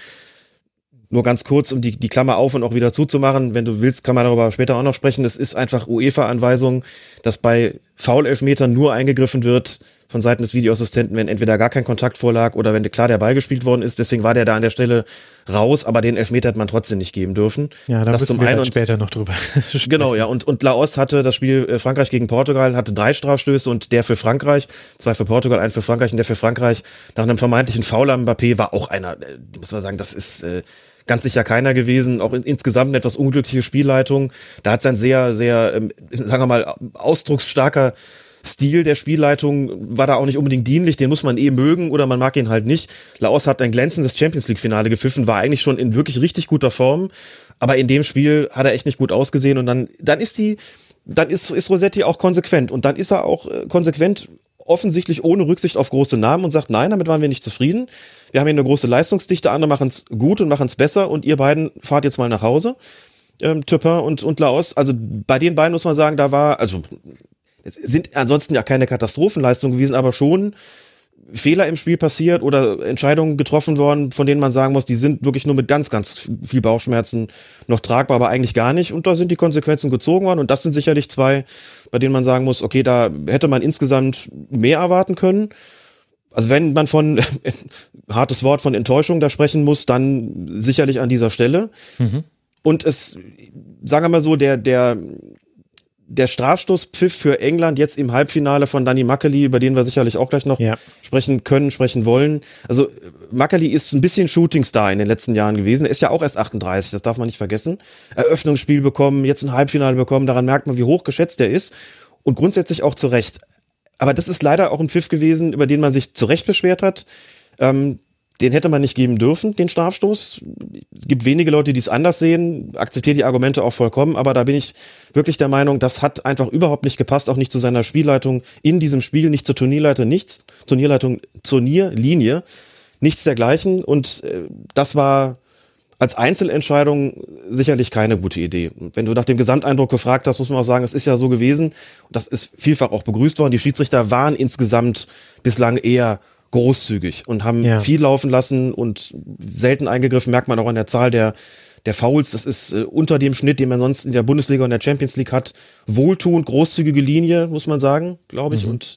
Nur ganz kurz, um die, die Klammer auf und auch wieder zuzumachen. Wenn du willst, kann man darüber später auch noch sprechen. Es ist einfach UEFA-Anweisung, dass bei Foul-Elfmetern nur eingegriffen wird, von Seiten des Videoassistenten, wenn entweder gar kein Kontakt vorlag oder wenn klar der Ball gespielt worden ist. Deswegen war der da an der Stelle raus, aber den Elfmeter hat man trotzdem nicht geben dürfen. Ja, da das zum wir einen und- später noch drüber. Genau, ja. Und, und Laos hatte das Spiel äh, Frankreich gegen Portugal, hatte drei Strafstöße und der für Frankreich, zwei für Portugal, ein für Frankreich und der für Frankreich nach einem vermeintlichen Foul am Mbappé war auch einer, äh, muss man sagen, das ist äh, ganz sicher keiner gewesen. Auch in, insgesamt eine etwas unglückliche Spielleitung. Da hat sein sehr, sehr, ähm, sagen wir mal, ausdrucksstarker Stil der Spielleitung war da auch nicht unbedingt dienlich, den muss man eh mögen oder man mag ihn halt nicht. Laos hat ein glänzendes Champions League Finale gepfiffen, war eigentlich schon in wirklich richtig guter Form, aber in dem Spiel hat er echt nicht gut ausgesehen und dann dann ist die dann ist ist Rossetti auch konsequent und dann ist er auch äh, konsequent offensichtlich ohne Rücksicht auf große Namen und sagt, nein, damit waren wir nicht zufrieden. Wir haben hier eine große Leistungsdichte, andere machen es gut und machen es besser und ihr beiden fahrt jetzt mal nach Hause. Ähm, Turpin und, und Laos, also bei den beiden muss man sagen, da war, also es sind ansonsten ja keine Katastrophenleistungen gewesen, aber schon Fehler im Spiel passiert oder Entscheidungen getroffen worden, von denen man sagen muss, die sind wirklich nur mit ganz, ganz viel Bauchschmerzen noch tragbar, aber eigentlich gar nicht. Und da sind die Konsequenzen gezogen worden. Und das sind sicherlich zwei, bei denen man sagen muss, okay, da hätte man insgesamt mehr erwarten können. Also wenn man von, hartes Wort, von Enttäuschung da sprechen muss, dann sicherlich an dieser Stelle. Und es, sagen wir mal so, der, der, der Strafstoßpfiff für England jetzt im Halbfinale von Danny Makkeli, über den wir sicherlich auch gleich noch Ja. sprechen können, sprechen wollen. Also Makkeli ist ein bisschen Shootingstar in den letzten Jahren gewesen. Er ist ja auch erst 38, das darf man nicht vergessen. Eröffnungsspiel bekommen, jetzt ein Halbfinale bekommen, daran merkt man, wie hoch geschätzt er ist. Und grundsätzlich auch zu Recht. Aber das ist leider auch ein Pfiff gewesen, über den man sich zu Recht beschwert hat. Ähm, den hätte man nicht geben dürfen, den Strafstoß. Es gibt wenige Leute, die es anders sehen, akzeptiere die Argumente auch vollkommen, aber da bin ich wirklich der Meinung, das hat einfach überhaupt nicht gepasst, auch nicht zu seiner Spielleitung. In diesem Spiel, nicht zur Turnierleitung, nichts, Turnierleitung, Turnierlinie, nichts dergleichen. Und äh, das war als Einzelentscheidung sicherlich keine gute Idee. Und Wenn du nach dem Gesamteindruck gefragt hast, muss man auch sagen, es ist ja so gewesen, und das ist vielfach auch begrüßt worden, die Schiedsrichter waren insgesamt bislang eher großzügig und haben Ja. viel laufen lassen und selten eingegriffen, merkt man auch an der Zahl der, der Fouls. Das ist äh, unter dem Schnitt, den man sonst in der Bundesliga und der Champions League hat. Wohltuend, großzügige Linie, muss man sagen, glaube ich. Und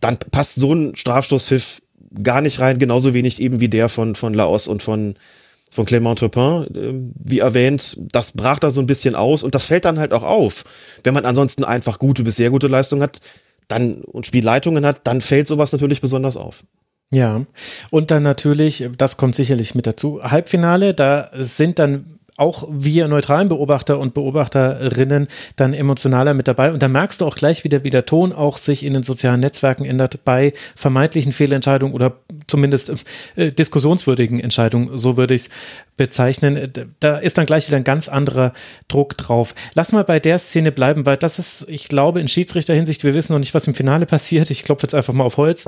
dann passt so ein Strafstoßpfiff gar nicht rein, genauso wenig eben wie der von, von Laos und von, von Clément Turpin, ähm, wie erwähnt, das brach da so ein bisschen aus und das fällt dann halt auch auf. Wenn man ansonsten einfach gute bis sehr gute Leistung hat, dann und Spielleitungen hat, dann fällt sowas natürlich besonders auf. Ja, und dann natürlich, das kommt sicherlich mit dazu, Halbfinale, da sind dann auch wir neutralen Beobachter und Beobachterinnen dann emotionaler mit dabei. Und da merkst du auch gleich wieder, wie der Ton auch sich in den sozialen Netzwerken ändert bei vermeintlichen Fehlentscheidungen oder zumindest äh, diskussionswürdigen Entscheidungen, so würde ich es bezeichnen. Da ist dann gleich wieder ein ganz anderer Druck drauf. Lass mal bei der Szene bleiben, weil das ist, ich glaube, in Schiedsrichterhinsicht, wir wissen noch nicht, was im Finale passiert. Ich klopfe jetzt einfach mal auf Holz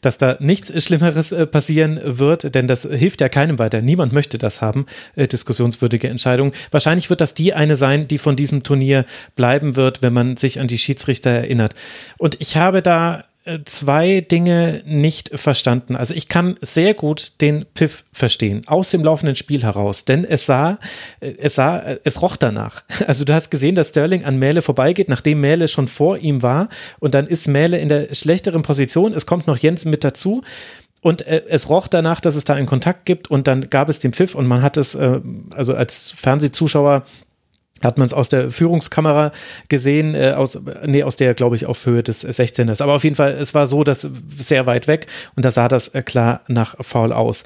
dass da nichts Schlimmeres äh, passieren wird, denn das hilft ja keinem weiter. Niemand möchte das haben, äh, diskussionswürdige Entscheidungen. Wahrscheinlich wird das die eine sein, die von diesem Turnier bleiben wird, wenn man sich an die Schiedsrichter erinnert. Und ich habe da äh, zwei Dinge nicht verstanden. Also ich kann sehr gut den Pfiff verstehen, aus dem laufenden Spiel heraus, denn es sah, äh, es sah, äh, es roch danach. Also du hast gesehen, dass Sterling an Mähle vorbeigeht, nachdem Mähle schon vor ihm war und dann ist Mähle in der schlechteren Position. Es kommt noch Jens mit dazu. Und äh, es roch danach, dass es da einen Kontakt gibt und dann gab es den Pfiff und man hat es, äh, also als Fernsehzuschauer hat man es aus der Führungskamera gesehen, äh, aus, nee, aus der, glaube ich, auf Höhe des 16ers. Aber auf jeden Fall, es war so, dass sehr weit weg und da sah das äh, klar nach faul aus.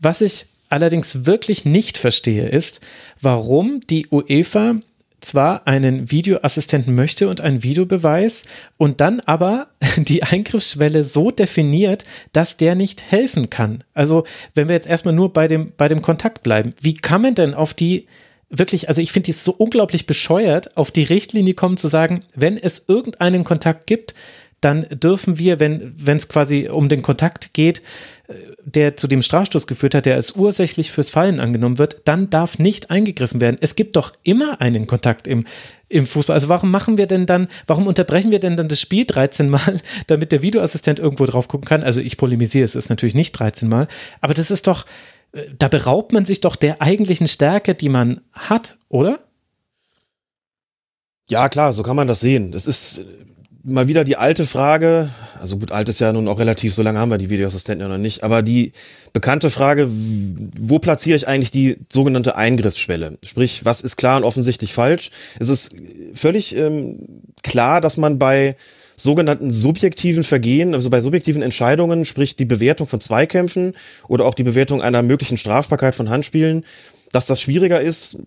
Was ich allerdings wirklich nicht verstehe, ist, warum die UEFA zwar einen Videoassistenten möchte und einen Videobeweis und dann aber die Eingriffsschwelle so definiert, dass der nicht helfen kann. Also, wenn wir jetzt erstmal nur bei dem, bei dem Kontakt bleiben, wie kann man denn auf die wirklich, also ich finde die so unglaublich bescheuert, auf die Richtlinie kommen zu sagen, wenn es irgendeinen Kontakt gibt, dann dürfen wir, wenn es quasi um den Kontakt geht, äh, der zu dem Strafstoß geführt hat, der als ursächlich fürs Fallen angenommen wird, dann darf nicht eingegriffen werden. Es gibt doch immer einen Kontakt im, im Fußball. Also warum machen wir denn dann, warum unterbrechen wir denn dann das Spiel 13 Mal, damit der Videoassistent irgendwo drauf gucken kann? Also ich polemisiere, es ist natürlich nicht 13 Mal, aber das ist doch, äh, da beraubt man sich doch der eigentlichen Stärke, die man hat, oder? Ja, klar, so kann man das sehen. Das ist, mal wieder die alte Frage, also gut, alt ist ja nun auch relativ, so lange haben wir die Videoassistenten ja noch nicht, aber die bekannte Frage, wo platziere ich eigentlich die sogenannte Eingriffsschwelle? Sprich, was ist klar und offensichtlich falsch? Es ist völlig ähm, klar, dass man bei sogenannten subjektiven Vergehen, also bei subjektiven Entscheidungen, sprich die Bewertung von Zweikämpfen oder auch die Bewertung einer möglichen Strafbarkeit von Handspielen, dass das schwieriger ist,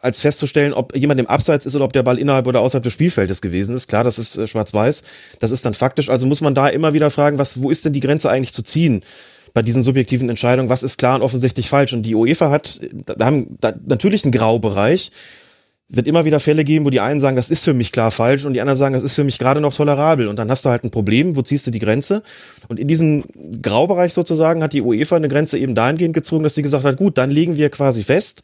als festzustellen, ob jemand im Abseits ist oder ob der Ball innerhalb oder außerhalb des Spielfeldes gewesen ist. Klar, das ist äh, schwarz-weiß. Das ist dann faktisch. Also muss man da immer wieder fragen, was, wo ist denn die Grenze eigentlich zu ziehen? Bei diesen subjektiven Entscheidungen, was ist klar und offensichtlich falsch? Und die UEFA hat, da haben da natürlich einen Graubereich. Wird immer wieder Fälle geben, wo die einen sagen, das ist für mich klar falsch und die anderen sagen, das ist für mich gerade noch tolerabel. Und dann hast du halt ein Problem, wo ziehst du die Grenze? Und in diesem Graubereich sozusagen hat die UEFA eine Grenze eben dahingehend gezogen, dass sie gesagt hat, gut, dann legen wir quasi fest,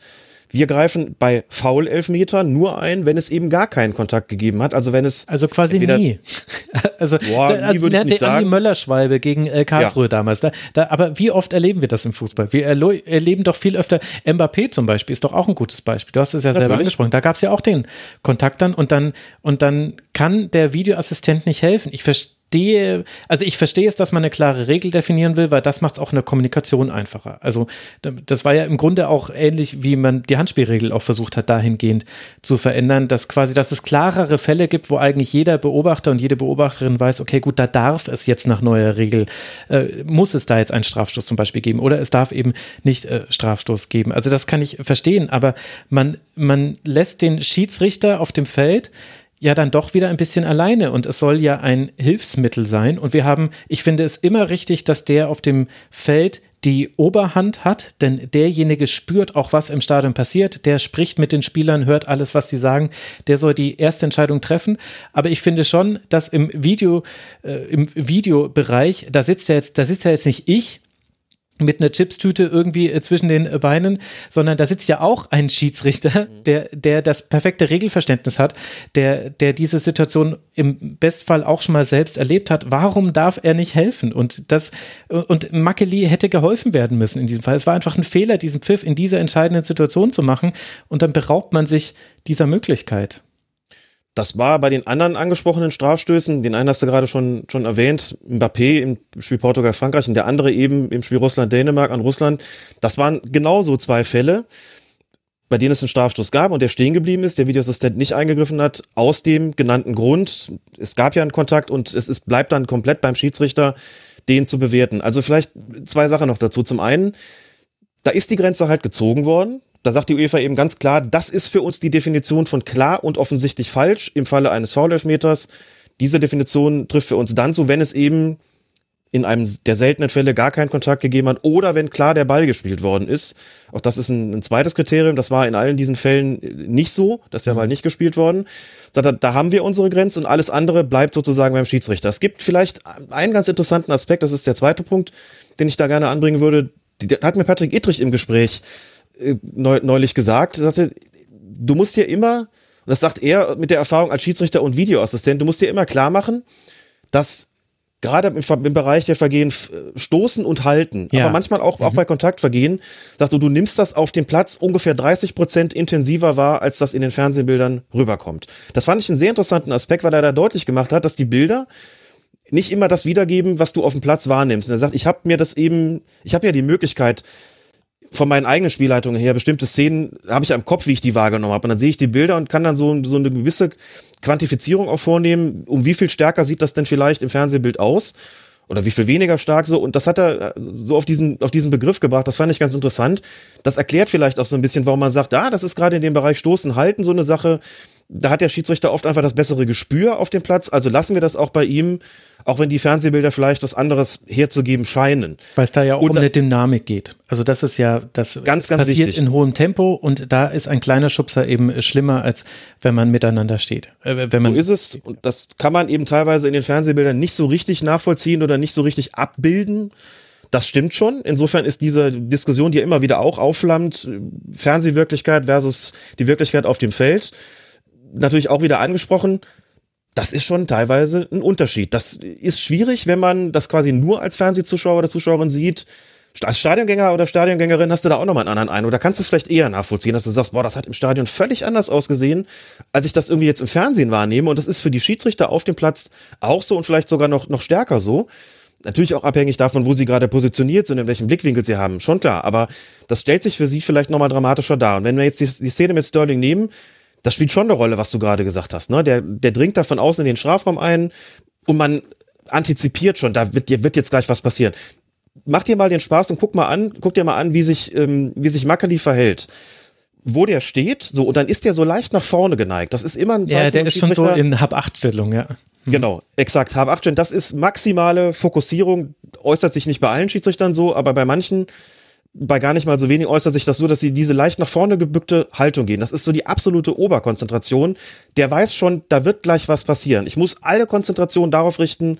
wir greifen bei Foul-Elfmeter nur ein, wenn es eben gar keinen Kontakt gegeben hat. Also wenn es also quasi nie. also boah, da, also, nie würde ich nicht sagen. Möller-Schwalbe gegen äh, Karlsruhe ja. damals. Da, da, aber wie oft erleben wir das im Fußball? Wir erleben doch viel öfter. Mbappé zum Beispiel ist doch auch ein gutes Beispiel. Du hast es ja Natürlich. selber angesprochen. Da gab es ja auch den Kontakt dann und dann und dann kann der Videoassistent nicht helfen. Ich verstehe verstehe, also ich verstehe es, dass man eine klare Regel definieren will, weil das macht es auch in der Kommunikation einfacher. Also das war ja im Grunde auch ähnlich, wie man die Handspielregel auch versucht hat, dahingehend zu verändern, dass quasi, dass es klarere Fälle gibt, wo eigentlich jeder Beobachter und jede Beobachterin weiß, okay, gut, da darf es jetzt nach neuer Regel, äh, muss es da jetzt einen Strafstoß zum Beispiel geben oder es darf eben nicht äh, Strafstoß geben. Also das kann ich verstehen, aber man, man lässt den Schiedsrichter auf dem Feld ja dann doch wieder ein bisschen alleine und es soll ja ein Hilfsmittel sein. Und wir haben, ich finde es immer richtig, dass der auf dem Feld die Oberhand hat, denn derjenige spürt auch, was im Stadion passiert, der spricht mit den Spielern, hört alles, was die sagen, der soll die erste Entscheidung treffen. Aber ich finde schon, dass im Video, äh, im Videobereich, da sitzt ja jetzt, da sitzt ja jetzt nicht ich mit einer Chipstüte irgendwie äh, zwischen den äh, Beinen, sondern da sitzt ja auch ein Schiedsrichter, mhm. der, der das perfekte Regelverständnis hat, der, der diese Situation im Bestfall auch schon mal selbst erlebt hat. Warum darf er nicht helfen? Und das, und Makeli hätte geholfen werden müssen in diesem Fall. Es war einfach ein Fehler, diesen Pfiff in dieser entscheidenden Situation zu machen und dann beraubt man sich dieser Möglichkeit. Das war bei den anderen angesprochenen Strafstößen, den einen hast du gerade schon, schon erwähnt, Mbappé im Spiel Portugal-Frankreich und der andere eben im Spiel Russland-Dänemark an Russland. Das waren genauso zwei Fälle, bei denen es einen Strafstoß gab und der stehen geblieben ist, der Videoassistent nicht eingegriffen hat, aus dem genannten Grund. Es gab ja einen Kontakt und es ist, bleibt dann komplett beim Schiedsrichter, den zu bewerten. Also vielleicht zwei Sachen noch dazu. Zum einen, da ist die Grenze halt gezogen worden. Da sagt die UEFA eben ganz klar, das ist für uns die Definition von klar und offensichtlich falsch im Falle eines Foul-Elfmeters. Diese Definition trifft für uns dann so, wenn es eben in einem der seltenen Fälle gar keinen Kontakt gegeben hat oder wenn klar der Ball gespielt worden ist. Auch das ist ein, ein zweites Kriterium. Das war in allen diesen Fällen nicht so, dass der mhm. Ball nicht gespielt worden. Da, da, da haben wir unsere Grenze und alles andere bleibt sozusagen beim Schiedsrichter. Es gibt vielleicht einen ganz interessanten Aspekt, das ist der zweite Punkt, den ich da gerne anbringen würde. Da hat mir Patrick Ittrich im Gespräch äh, neulich gesagt, sagte, du musst dir immer, und das sagt er mit der Erfahrung als Schiedsrichter und Videoassistent, du musst dir immer klar machen, dass gerade im, im, Bereich der Vergehen äh, stoßen und halten, ja. aber manchmal auch, mhm. auch bei Kontaktvergehen, sagt du, du nimmst das auf dem Platz ungefähr 30 Prozent intensiver wahr, als das in den Fernsehbildern rüberkommt. Das fand ich einen sehr interessanten Aspekt, weil er da deutlich gemacht hat, dass die Bilder nicht immer das wiedergeben, was du auf dem Platz wahrnimmst. Und er sagt, ich habe mir das eben, ich habe ja die Möglichkeit, von meinen eigenen Spielleitungen her bestimmte Szenen habe ich am Kopf, wie ich die wahrgenommen habe. Und dann sehe ich die Bilder und kann dann so, so eine gewisse Quantifizierung auch vornehmen, um wie viel stärker sieht das denn vielleicht im Fernsehbild aus oder wie viel weniger stark so. Und das hat er äh, so auf diesen, auf diesen Begriff gebracht. Das fand ich ganz interessant. Das erklärt vielleicht auch so ein bisschen, warum man sagt, ah, das ist gerade in dem Bereich Stoßen, Halten so eine Sache. Da hat der Schiedsrichter oft einfach das bessere Gespür auf dem Platz. Also lassen wir das auch bei ihm auch wenn die Fernsehbilder vielleicht was anderes herzugeben scheinen. Weil es da ja auch und um eine Dynamik geht. Also das ist ja, das ganz, ganz passiert wichtig. in hohem Tempo und da ist ein kleiner Schubser eben schlimmer, als wenn man miteinander steht. Äh, wenn man so ist es und das kann man eben teilweise in den Fernsehbildern nicht so richtig nachvollziehen oder nicht so richtig abbilden. Das stimmt schon. Insofern ist diese Diskussion, die ja immer wieder auch aufflammt, Fernsehwirklichkeit versus die Wirklichkeit auf dem Feld, natürlich auch wieder angesprochen das ist schon teilweise ein Unterschied. Das ist schwierig, wenn man das quasi nur als Fernsehzuschauer oder Zuschauerin sieht. als Stadiongänger oder Stadiongängerin hast du da auch nochmal einen anderen Eindruck. Da kannst du es vielleicht eher nachvollziehen, dass du sagst, boah, das hat im Stadion völlig anders ausgesehen, als ich das irgendwie jetzt im Fernsehen wahrnehme. Und das ist für die Schiedsrichter auf dem Platz auch so und vielleicht sogar noch, noch stärker so. Natürlich auch abhängig davon, wo sie gerade positioniert sind, in welchem Blickwinkel sie haben. Schon klar. Aber das stellt sich für sie vielleicht nochmal dramatischer dar. Und wenn wir jetzt die, die Szene mit Sterling nehmen, das spielt schon eine Rolle, was du gerade gesagt hast. Ne? Der, der dringt da von außen in den Strafraum ein und man antizipiert schon, da wird, wird jetzt gleich was passieren mach dir mal den Spaß und guck mal an, guck dir mal an, wie sich, ähm, wie sich Makali verhält. Wo der steht, so, und dann ist der so leicht nach vorne geneigt. Das ist immer ein Zeichen. Ja, der ist schon so in Hab-8-Stellung, ja. Hm. Genau, exakt. Hab-8-Stellung, das ist maximale Fokussierung, äußert sich nicht bei allen Schiedsrichtern so, aber bei manchen, bei gar nicht mal so wenig äußert sich das so, dass sie diese leicht nach vorne gebückte Haltung gehen. Das ist so die absolute Oberkonzentration. Der weiß schon, da wird gleich was passieren. Ich muss alle Konzentration darauf richten,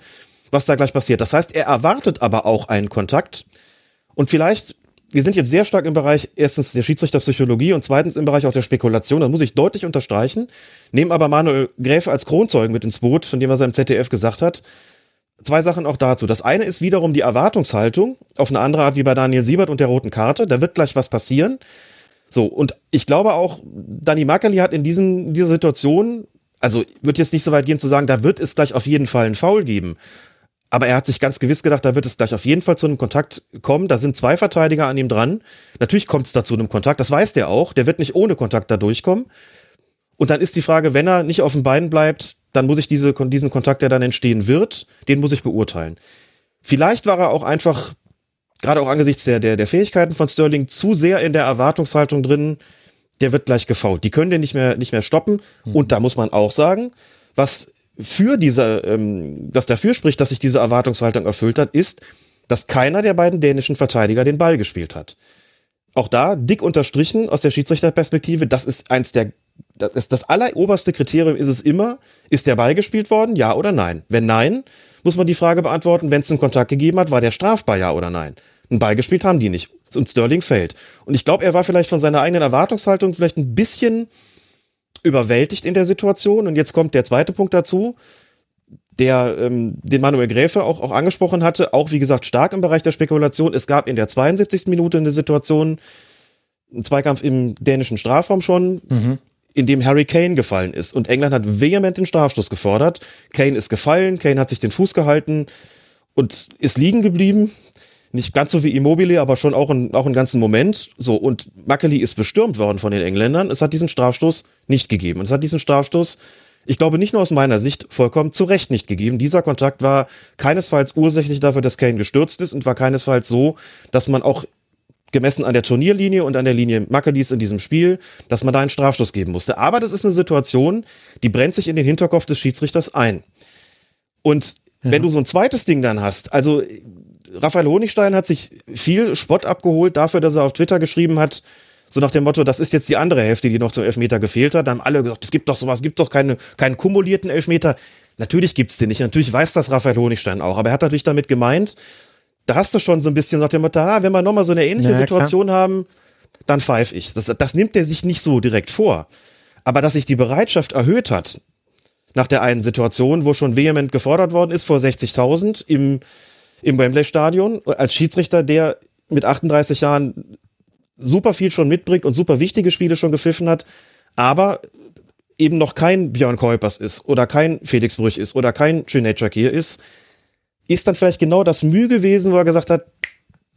was da gleich passiert. Das heißt, er erwartet aber auch einen Kontakt. Und vielleicht, wir sind jetzt sehr stark im Bereich erstens der Schiedsrichterpsychologie und zweitens im Bereich auch der Spekulation. Das muss ich deutlich unterstreichen. Nehmen aber Manuel Gräfe als Kronzeugen mit ins Boot, von dem was er im ZDF gesagt hat. Zwei Sachen auch dazu. Das eine ist wiederum die Erwartungshaltung auf eine andere Art wie bei Daniel Siebert und der roten Karte. Da wird gleich was passieren. So, und ich glaube auch, Dani Makali hat in diesen, dieser Situation, also wird jetzt nicht so weit gehen zu sagen, da wird es gleich auf jeden Fall einen Foul geben. Aber er hat sich ganz gewiss gedacht, da wird es gleich auf jeden Fall zu einem Kontakt kommen. Da sind zwei Verteidiger an ihm dran. Natürlich kommt es da zu einem Kontakt. Das weiß der auch. Der wird nicht ohne Kontakt da durchkommen. Und dann ist die Frage, wenn er nicht auf den Beinen bleibt, dann muss ich diese, diesen Kontakt, der dann entstehen wird, den muss ich beurteilen. Vielleicht war er auch einfach, gerade auch angesichts der, der, der Fähigkeiten von Sterling, zu sehr in der Erwartungshaltung drin, der wird gleich gefault. Die können den nicht mehr, nicht mehr stoppen. Mhm. Und da muss man auch sagen, was für diese, ähm, das dafür spricht, dass sich diese Erwartungshaltung erfüllt hat, ist, dass keiner der beiden dänischen Verteidiger den Ball gespielt hat. Auch da dick unterstrichen aus der Schiedsrichterperspektive, das ist eins der, das das alleroberste Kriterium ist es immer, ist der Ball gespielt worden, ja oder nein? Wenn nein, muss man die Frage beantworten, wenn es einen Kontakt gegeben hat, war der strafbar, ja oder nein? Ein Ball gespielt haben die nicht. Und Sterling fällt. Und ich glaube, er war vielleicht von seiner eigenen Erwartungshaltung vielleicht ein bisschen überwältigt in der Situation. Und jetzt kommt der zweite Punkt dazu, der ähm, den Manuel Gräfe auch, auch angesprochen hatte, auch wie gesagt stark im Bereich der Spekulation. Es gab in der 72. Minute eine Situation, ein Zweikampf im dänischen Strafraum schon, mhm. In dem Harry Kane gefallen ist. Und England hat vehement den Strafstoß gefordert. Kane ist gefallen, Kane hat sich den Fuß gehalten und ist liegen geblieben nicht ganz so wie Immobile, aber schon auch, ein, auch einen ganzen Moment. So, und Mackeli ist bestürmt worden von den Engländern. Es hat diesen Strafstoß nicht gegeben. Und es hat diesen Strafstoß, ich glaube, nicht nur aus meiner Sicht, vollkommen zu Recht nicht gegeben. Dieser Kontakt war keinesfalls ursächlich dafür, dass Kane gestürzt ist und war keinesfalls so, dass man auch gemessen an der Turnierlinie und an der Linie Mackelis in diesem Spiel, dass man da einen Strafstoß geben musste. Aber das ist eine Situation, die brennt sich in den Hinterkopf des Schiedsrichters ein. Und ja. wenn du so ein zweites Ding dann hast, also Raphael Honigstein hat sich viel Spott abgeholt dafür, dass er auf Twitter geschrieben hat, so nach dem Motto, das ist jetzt die andere Hälfte, die noch zum Elfmeter gefehlt hat. Da haben alle gesagt, es gibt doch sowas, es gibt doch keine, keinen kumulierten Elfmeter. Natürlich gibt's den nicht. Natürlich weiß das Raphael Honigstein auch. Aber er hat natürlich damit gemeint, da hast du schon so ein bisschen nach dem Motto, ah, wenn wir nochmal so eine ähnliche ja, Situation klar. haben, dann pfeif ich. Das, das nimmt er sich nicht so direkt vor. Aber dass sich die Bereitschaft erhöht hat, nach der einen Situation, wo schon vehement gefordert worden ist, vor 60.000 im im Wembley-Stadion als Schiedsrichter, der mit 38 Jahren super viel schon mitbringt und super wichtige Spiele schon gepfiffen hat, aber eben noch kein Björn Kuipers ist oder kein Felix Brüch ist oder kein Cüneyt hier ist, ist dann vielleicht genau das Mühe gewesen, wo er gesagt hat,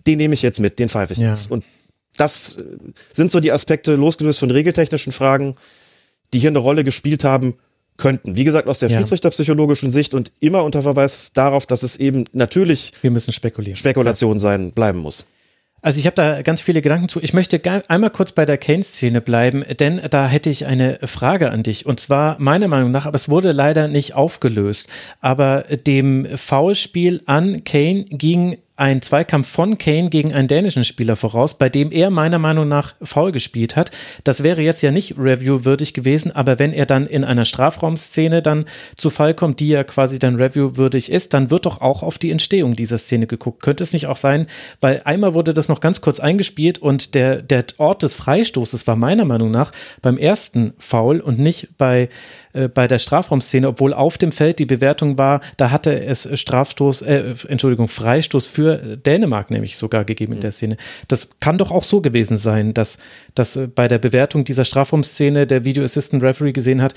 den nehme ich jetzt mit, den pfeife ich ja. jetzt. Und das sind so die Aspekte, losgelöst von regeltechnischen Fragen, die hier eine Rolle gespielt haben, könnten. Wie gesagt, aus der ja. schiedsrichterpsychologischen Sicht und immer unter Verweis darauf, dass es eben natürlich Wir müssen spekulieren. Spekulation sein, bleiben muss. Also ich habe da ganz viele Gedanken zu. Ich möchte einmal kurz bei der Kane-Szene bleiben, denn da hätte ich eine Frage an dich. Und zwar meiner Meinung nach, aber es wurde leider nicht aufgelöst. Aber dem Foulspiel an Kane ging ein Zweikampf von Kane gegen einen dänischen Spieler voraus, bei dem er meiner Meinung nach faul gespielt hat. Das wäre jetzt ja nicht reviewwürdig gewesen, aber wenn er dann in einer Strafraumszene dann zu Fall kommt, die ja quasi dann reviewwürdig ist, dann wird doch auch auf die Entstehung dieser Szene geguckt. Könnte es nicht auch sein, weil einmal wurde das noch ganz kurz eingespielt und der, der Ort des Freistoßes war meiner Meinung nach beim ersten Foul und nicht bei äh, bei der Strafraumszene, obwohl auf dem Feld die Bewertung war, da hatte es Strafstoß, äh, Entschuldigung, Freistoß für Dänemark nämlich sogar gegeben in der Szene. Das kann doch auch so gewesen sein, dass, dass äh, bei der Bewertung dieser Strafraumszene der Video Assistant Referee gesehen hat,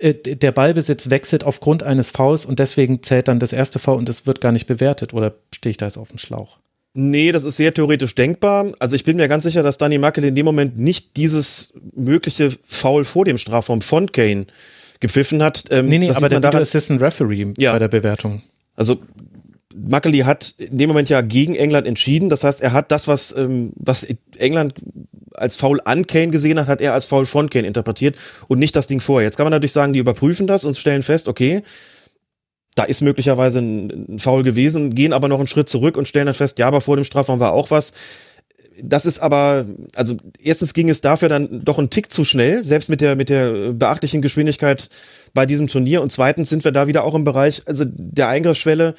äh, der Ballbesitz wechselt aufgrund eines Fouls und deswegen zählt dann das erste Foul und es wird gar nicht bewertet. Oder stehe ich da jetzt auf dem Schlauch? Nee, das ist sehr theoretisch denkbar. Also ich bin mir ganz sicher, dass Danny Mackel in dem Moment nicht dieses mögliche Foul vor dem Strafraum von Kane gepfiffen hat. Ähm, nee, nee, aber der Video Assistant Referee ja. bei der Bewertung. Also Mackeli hat in dem Moment ja gegen England entschieden. Das heißt, er hat das, was, ähm, was England als Foul an Kane gesehen hat, hat er als Foul von Kane interpretiert und nicht das Ding vorher. Jetzt kann man natürlich sagen, die überprüfen das und stellen fest, okay, da ist möglicherweise ein, ein Foul gewesen, gehen aber noch einen Schritt zurück und stellen dann fest, ja, aber vor dem Strafraum war auch was. Das ist aber, also erstens ging es dafür dann doch ein Tick zu schnell, selbst mit der, mit der beachtlichen Geschwindigkeit bei diesem Turnier. Und zweitens sind wir da wieder auch im Bereich, also der Eingriffsschwelle,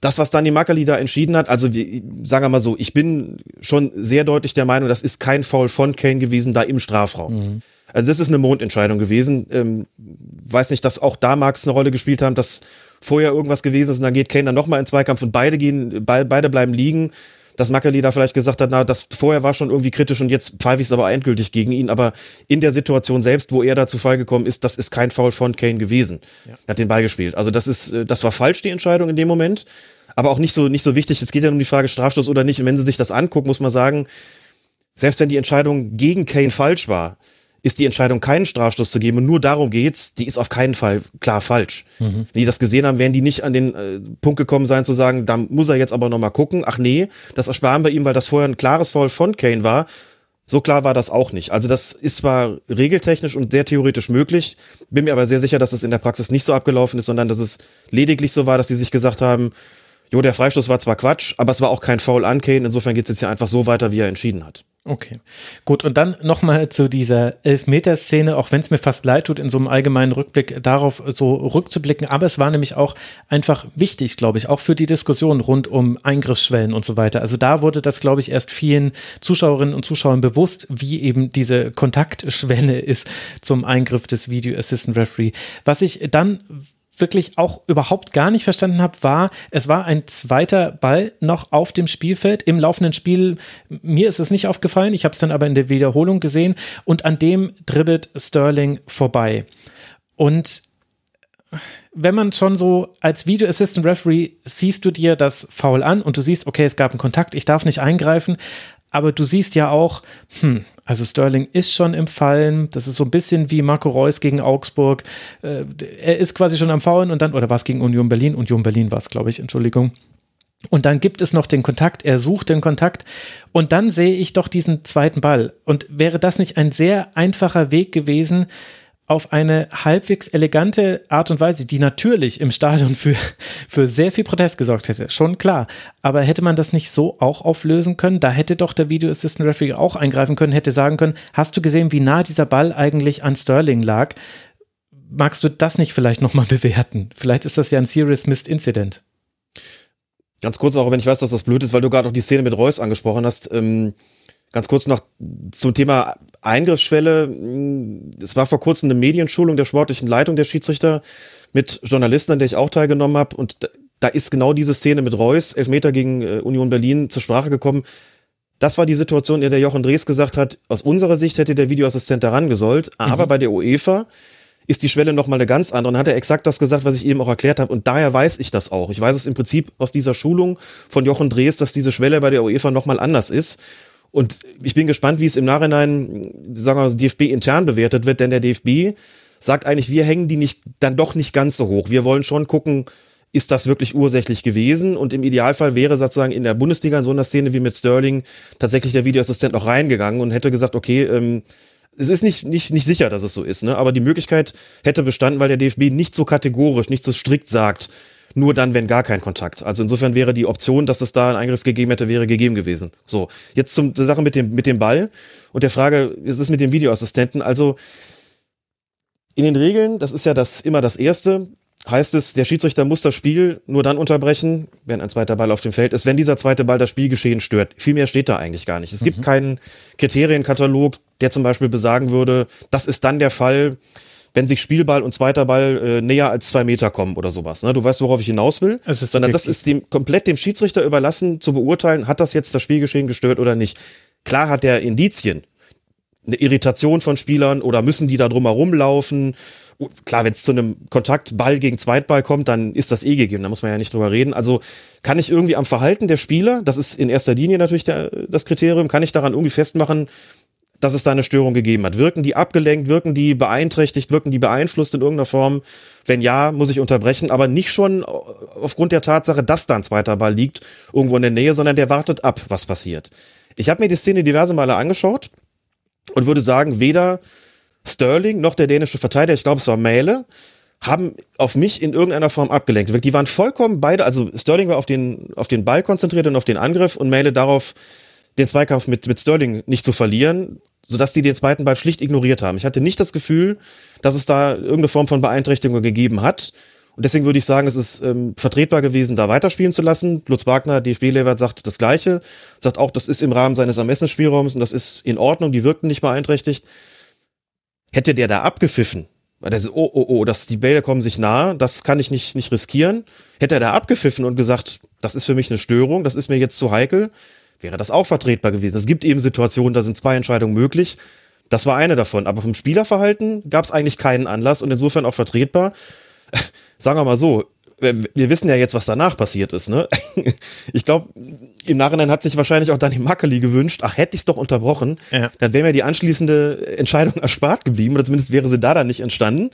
das, was Dani Makali da entschieden hat, also wie, sagen wir mal so, ich bin schon sehr deutlich der Meinung, das ist kein Foul von Kane gewesen, da im Strafraum. Mhm. Also das ist eine Mondentscheidung gewesen. Ähm, weiß nicht, dass auch da Marx eine Rolle gespielt haben, dass vorher irgendwas gewesen ist und dann geht Kane dann nochmal in Zweikampf und beide gehen, be beide bleiben liegen. Dass Mackeli da vielleicht gesagt hat, na, das vorher war schon irgendwie kritisch und jetzt pfeife ich es aber endgültig gegen ihn. Aber in der Situation selbst, wo er da zu Fall gekommen ist, das ist kein Foul von Kane gewesen. Ja. Er hat den Ball gespielt. Also das ist, äh, das war falsch, die Entscheidung in dem Moment. Aber auch nicht so, nicht so wichtig. Es geht ja um die Frage Strafstoß oder nicht. Und wenn sie sich das angucken, muss man sagen, selbst wenn die Entscheidung gegen Kane falsch war, ist die Entscheidung, keinen Strafstoß zu geben und nur darum geht's, die ist auf keinen Fall klar falsch. Mhm. Wenn die das gesehen haben, werden die nicht an den äh, Punkt gekommen sein zu sagen, da muss er jetzt aber nochmal gucken. Ach nee, das ersparen wir ihm, weil das vorher ein klares Foul von Kane war. So klar war das auch nicht. Also das ist zwar regeltechnisch und sehr theoretisch möglich, bin mir aber sehr sicher, dass es in der Praxis nicht so abgelaufen ist, sondern dass es lediglich so war, dass sie sich gesagt haben, jo, der Freistoß war zwar Quatsch, aber es war auch kein Foul an Kane, insofern geht es jetzt ja einfach so weiter, wie er entschieden hat. Okay, gut. Und dann nochmal zu dieser Elfmeterszene, auch wenn es mir fast leid tut, in so einem allgemeinen Rückblick darauf so rückzublicken. Aber es war nämlich auch einfach wichtig, glaube ich, auch für die Diskussion rund um Eingriffsschwellen und so weiter. Also da wurde das, glaube ich, erst vielen Zuschauerinnen und Zuschauern bewusst, wie eben diese Kontaktschwelle ist zum Eingriff des Video Assistant Referee. Was ich dann wirklich auch überhaupt gar nicht verstanden habe, war, es war ein zweiter Ball noch auf dem Spielfeld im laufenden Spiel. Mir ist es nicht aufgefallen, ich habe es dann aber in der Wiederholung gesehen und an dem dribbelt Sterling vorbei. Und wenn man schon so als Video Assistant Referee siehst du dir das Foul an und du siehst, okay, es gab einen Kontakt, ich darf nicht eingreifen, aber du siehst ja auch, hm, also Sterling ist schon im Fallen. Das ist so ein bisschen wie Marco Reus gegen Augsburg. Äh, er ist quasi schon am Faulen und dann, oder war es gegen Union Berlin? Union Berlin war es, glaube ich, Entschuldigung. Und dann gibt es noch den Kontakt, er sucht den Kontakt und dann sehe ich doch diesen zweiten Ball. Und wäre das nicht ein sehr einfacher Weg gewesen, auf eine halbwegs elegante Art und Weise, die natürlich im Stadion für, für sehr viel Protest gesorgt hätte, schon klar. Aber hätte man das nicht so auch auflösen können? Da hätte doch der Video Assistant Referee auch eingreifen können, hätte sagen können, hast du gesehen, wie nah dieser Ball eigentlich an Sterling lag? Magst du das nicht vielleicht nochmal bewerten? Vielleicht ist das ja ein Serious Missed Incident. Ganz kurz auch, wenn ich weiß, dass das blöd ist, weil du gerade auch die Szene mit Reus angesprochen hast. Ähm Ganz kurz noch zum Thema Eingriffsschwelle. Es war vor kurzem eine Medienschulung der sportlichen Leitung der Schiedsrichter mit Journalisten, an der ich auch teilgenommen habe. Und da ist genau diese Szene mit Reus, Elfmeter gegen äh, Union Berlin, zur Sprache gekommen. Das war die Situation, in der Jochen Drees gesagt hat, aus unserer Sicht hätte der Videoassistent daran gesollt, aber mhm. bei der UEFA ist die Schwelle nochmal eine ganz andere. Und hat er exakt das gesagt, was ich eben auch erklärt habe. Und daher weiß ich das auch. Ich weiß es im Prinzip aus dieser Schulung von Jochen Drees, dass diese Schwelle bei der UEFA nochmal anders ist. Und ich bin gespannt, wie es im Nachhinein, sagen wir mal, DFB intern bewertet wird, denn der DFB sagt eigentlich, wir hängen die nicht, dann doch nicht ganz so hoch. Wir wollen schon gucken, ist das wirklich ursächlich gewesen? Und im Idealfall wäre sozusagen in der Bundesliga in so einer Szene wie mit Sterling tatsächlich der Videoassistent noch reingegangen und hätte gesagt, okay, ähm, es ist nicht, nicht, nicht sicher, dass es so ist, ne? aber die Möglichkeit hätte bestanden, weil der DFB nicht so kategorisch, nicht so strikt sagt, nur dann, wenn gar kein Kontakt. Also insofern wäre die Option, dass es da einen Eingriff gegeben hätte, wäre gegeben gewesen. So, jetzt zum zur Sache mit dem, mit dem Ball und der Frage, es ist mit dem Videoassistenten. Also in den Regeln, das ist ja das immer das Erste, heißt es, der Schiedsrichter muss das Spiel nur dann unterbrechen, wenn ein zweiter Ball auf dem Feld ist, wenn dieser zweite Ball das Spielgeschehen stört. Viel mehr steht da eigentlich gar nicht. Es mhm. gibt keinen Kriterienkatalog, der zum Beispiel besagen würde, das ist dann der Fall, wenn sich Spielball und zweiter Ball äh, näher als zwei Meter kommen oder sowas. Ne? Du weißt, worauf ich hinaus will. Es ist Sondern das ist dem komplett dem Schiedsrichter überlassen zu beurteilen, hat das jetzt das Spielgeschehen gestört oder nicht. Klar hat er Indizien, eine Irritation von Spielern oder müssen die da drum herumlaufen. Klar, wenn es zu einem Kontakt Ball gegen Zweitball kommt, dann ist das eh gegeben, da muss man ja nicht drüber reden. Also kann ich irgendwie am Verhalten der Spieler, das ist in erster Linie natürlich der, das Kriterium, kann ich daran irgendwie festmachen, dass es da eine Störung gegeben hat. Wirken die abgelenkt, wirken die beeinträchtigt, wirken die beeinflusst in irgendeiner Form? Wenn ja, muss ich unterbrechen, aber nicht schon aufgrund der Tatsache, dass da ein zweiter Ball liegt, irgendwo in der Nähe, sondern der wartet ab, was passiert. Ich habe mir die Szene diverse Male angeschaut und würde sagen, weder Sterling noch der dänische Verteidiger, ich glaube es war Mähle, haben auf mich in irgendeiner Form abgelenkt. Die waren vollkommen beide, also Sterling war auf den, auf den Ball konzentriert und auf den Angriff und Mähle darauf, den Zweikampf mit, mit Sterling nicht zu verlieren, sodass die den zweiten Ball schlicht ignoriert haben. Ich hatte nicht das Gefühl, dass es da irgendeine Form von Beeinträchtigung gegeben hat. Und deswegen würde ich sagen, es ist ähm, vertretbar gewesen, da weiterspielen zu lassen. Lutz Wagner, DFB-Lehrer, sagt das Gleiche, sagt auch, das ist im Rahmen seines Ermessensspielraums und das ist in Ordnung, die wirkten nicht beeinträchtigt. Hätte der da abgepfiffen, weil der so, oh, oh, oh, dass die Bälle kommen sich nahe, das kann ich nicht, nicht riskieren. Hätte er da abgepfiffen und gesagt, das ist für mich eine Störung, das ist mir jetzt zu heikel, wäre das auch vertretbar gewesen. Es gibt eben Situationen, da sind zwei Entscheidungen möglich. Das war eine davon. Aber vom Spielerverhalten gab es eigentlich keinen Anlass und insofern auch vertretbar. Sagen wir mal so, wir wir wissen ja jetzt, was danach passiert ist. Ne? Ich glaube, im Nachhinein hat sich wahrscheinlich auch Danny Mackeli gewünscht, ach, hätte ich es doch unterbrochen, Ja. dann wäre mir die anschließende Entscheidung erspart geblieben oder zumindest wäre sie da dann nicht entstanden.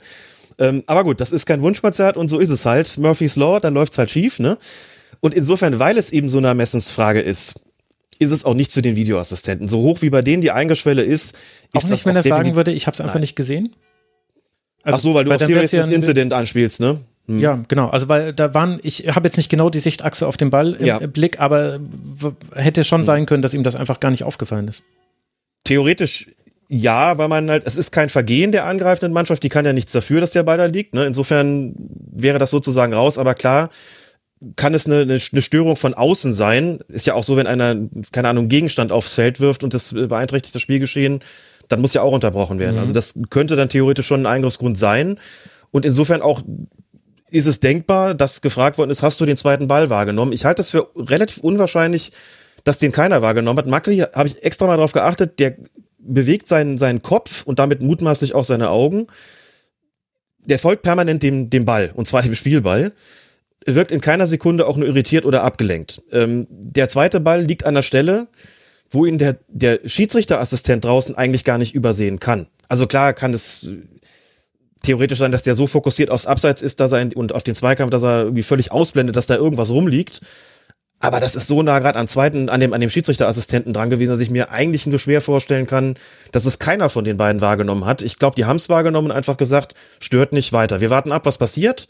Ähm, aber gut, das ist kein Wunschkonzert und so ist es halt. Murphy's Law, dann läuft's halt schief. Ne? Und insofern, weil es eben so eine Ermessensfrage ist, ist es auch nichts für den Videoassistenten. So hoch wie bei denen die Eingangsschwelle ist, Auch ist nicht, wenn er auch sagen würde, ich habe es einfach Nein. nicht gesehen. Ach so, weil du bei auf Serious Version- Incident anspielst, ne? Hm. Ja, genau. Also weil da waren, ich habe jetzt nicht genau die Sichtachse auf den Ball im Ja. Hm. Blick, aber hätte schon sein können, dass ihm das einfach gar nicht aufgefallen ist. Theoretisch ja, weil man halt, es ist kein Vergehen der angreifenden Mannschaft, die kann ja nichts dafür, dass der Ball da liegt. Ne? Insofern wäre das sozusagen raus, aber klar kann es eine, eine, eine Störung von außen sein. Ist ja auch so, wenn einer, keine Ahnung, Gegenstand aufs Feld wirft und das beeinträchtigt das Spielgeschehen, dann muss ja auch unterbrochen werden. Also das könnte dann theoretisch schon ein Eingriffsgrund sein. Und insofern auch ist es denkbar, dass gefragt worden ist, hast du den zweiten Ball wahrgenommen? Ich halte es für relativ unwahrscheinlich, dass den keiner wahrgenommen hat. Makli habe ich extra mal drauf geachtet, der bewegt seinen, seinen Kopf und damit mutmaßlich auch seine Augen. Der folgt permanent dem, dem Ball, und zwar dem Spielball. Wirkt in keiner Sekunde auch nur irritiert oder abgelenkt. Ähm, der zweite Ball liegt an der Stelle, wo ihn der, der Schiedsrichterassistent draußen eigentlich gar nicht übersehen kann. Also klar kann es theoretisch sein, dass der so fokussiert aufs Abseits ist, dass er in, und auf den Zweikampf, dass er irgendwie völlig ausblendet, dass da irgendwas rumliegt. Aber das ist so nah gerade am zweiten, an dem, an dem Schiedsrichterassistenten dran gewesen, dass ich mir eigentlich nur schwer vorstellen kann, dass es keiner von den beiden wahrgenommen hat. Ich glaube, die haben es wahrgenommen und einfach gesagt, stört nicht weiter. Wir warten ab, was passiert.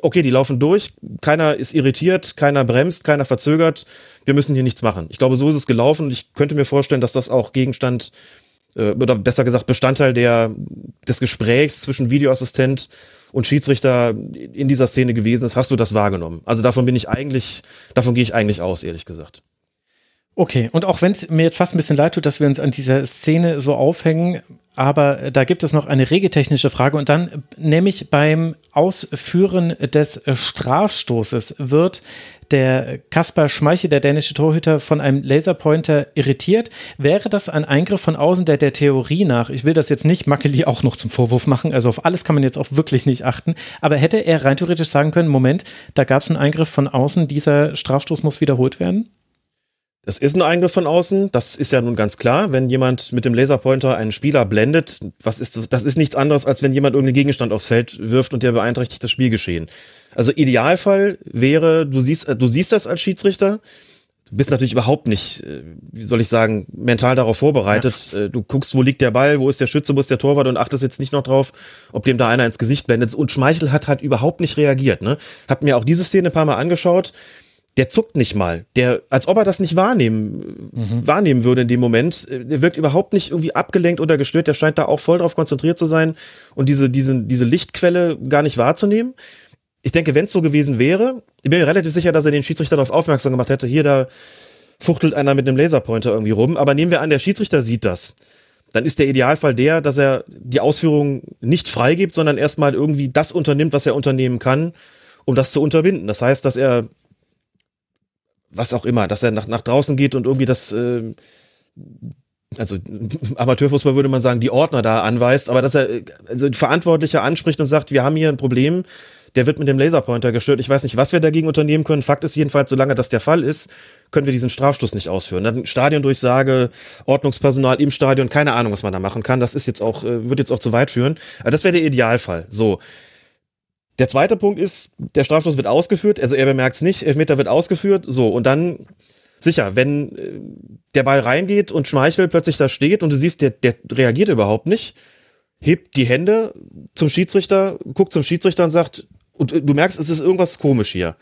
Okay, die laufen durch, keiner ist irritiert, keiner bremst, keiner verzögert. Wir müssen hier nichts machen. Ich glaube, so ist es gelaufen und ich könnte mir vorstellen, dass das auch Gegenstand äh, oder besser gesagt Bestandteil der, des Gesprächs zwischen Videoassistent und Schiedsrichter in dieser Szene gewesen ist. Hast du das wahrgenommen? Also davon bin ich eigentlich, davon gehe ich eigentlich aus, ehrlich gesagt. Okay, und auch wenn es mir jetzt fast ein bisschen leid tut, dass wir uns an dieser Szene so aufhängen, aber äh, da gibt es noch eine regeltechnische Frage und dann äh, nämlich beim Ausführen des äh, Strafstoßes wird der Kaspar Schmeichel, der dänische Torhüter, von einem Laserpointer irritiert. Wäre das ein Eingriff von außen, der der Theorie nach, ich will das jetzt nicht Makeli auch noch zum Vorwurf machen, also auf alles kann man jetzt auch wirklich nicht achten, aber hätte er rein theoretisch sagen können, Moment, da gab es einen Eingriff von außen, dieser Strafstoß muss wiederholt werden? Das ist ein Eingriff von außen, das ist ja nun ganz klar. Wenn jemand mit dem Laserpointer einen Spieler blendet, was ist das? Das ist nichts anderes, als wenn jemand irgendeinen Gegenstand aufs Feld wirft und der beeinträchtigt das Spielgeschehen. Also Idealfall wäre, du siehst, du siehst das als Schiedsrichter, du bist natürlich überhaupt nicht, äh, wie soll ich sagen, mental darauf vorbereitet. Äh, Du guckst, wo liegt der Ball, wo ist der Schütze, wo ist der Torwart und achtest jetzt nicht noch drauf, ob dem da einer ins Gesicht blendet. Und Schmeichel hat halt überhaupt nicht reagiert. Ne? Hab mir auch diese Szene ein paar Mal angeschaut der zuckt nicht mal. Der, als ob er das nicht wahrnehmen, wahrnehmen würde in dem Moment. Äh, Der wirkt überhaupt nicht irgendwie abgelenkt oder gestört. Der scheint da auch voll drauf konzentriert zu sein und diese, diese, diese Lichtquelle gar nicht wahrzunehmen. Ich denke, wenn es so gewesen wäre, ich bin mir relativ sicher, dass er den Schiedsrichter darauf aufmerksam gemacht hätte, hier, da fuchtelt einer mit einem Laserpointer irgendwie rum. Aber nehmen wir an, der Schiedsrichter sieht das. dann ist der Idealfall der, dass er die Ausführung nicht freigibt, sondern erstmal irgendwie das unternimmt, was er unternehmen kann, um das zu unterbinden. Das heißt, dass er was auch immer, dass er nach, nach draußen geht und irgendwie das, äh, also Amateurfußball würde man sagen, die Ordner da anweist, aber dass er also die Verantwortliche anspricht und sagt, wir haben hier ein Problem, der wird mit dem Laserpointer gestört. Ich weiß nicht, was wir dagegen unternehmen können. Fakt ist jedenfalls, solange das der Fall ist, können wir diesen Strafstoß nicht ausführen. Dann Stadiondurchsage, Ordnungspersonal im Stadion, keine Ahnung, was man da machen kann. Das ist jetzt auch, äh, wird jetzt auch zu weit führen. Aber das wäre der Idealfall. So. Der zweite Punkt ist, der Strafstoß wird ausgeführt, also er bemerkt es nicht, Elfmeter wird ausgeführt, so, und dann, sicher, wenn äh, der Ball reingeht und Schmeichel plötzlich da steht und du siehst, der, der reagiert überhaupt nicht, hebt die Hände zum Schiedsrichter, guckt zum Schiedsrichter und sagt, und du merkst, es ist irgendwas komisch hier.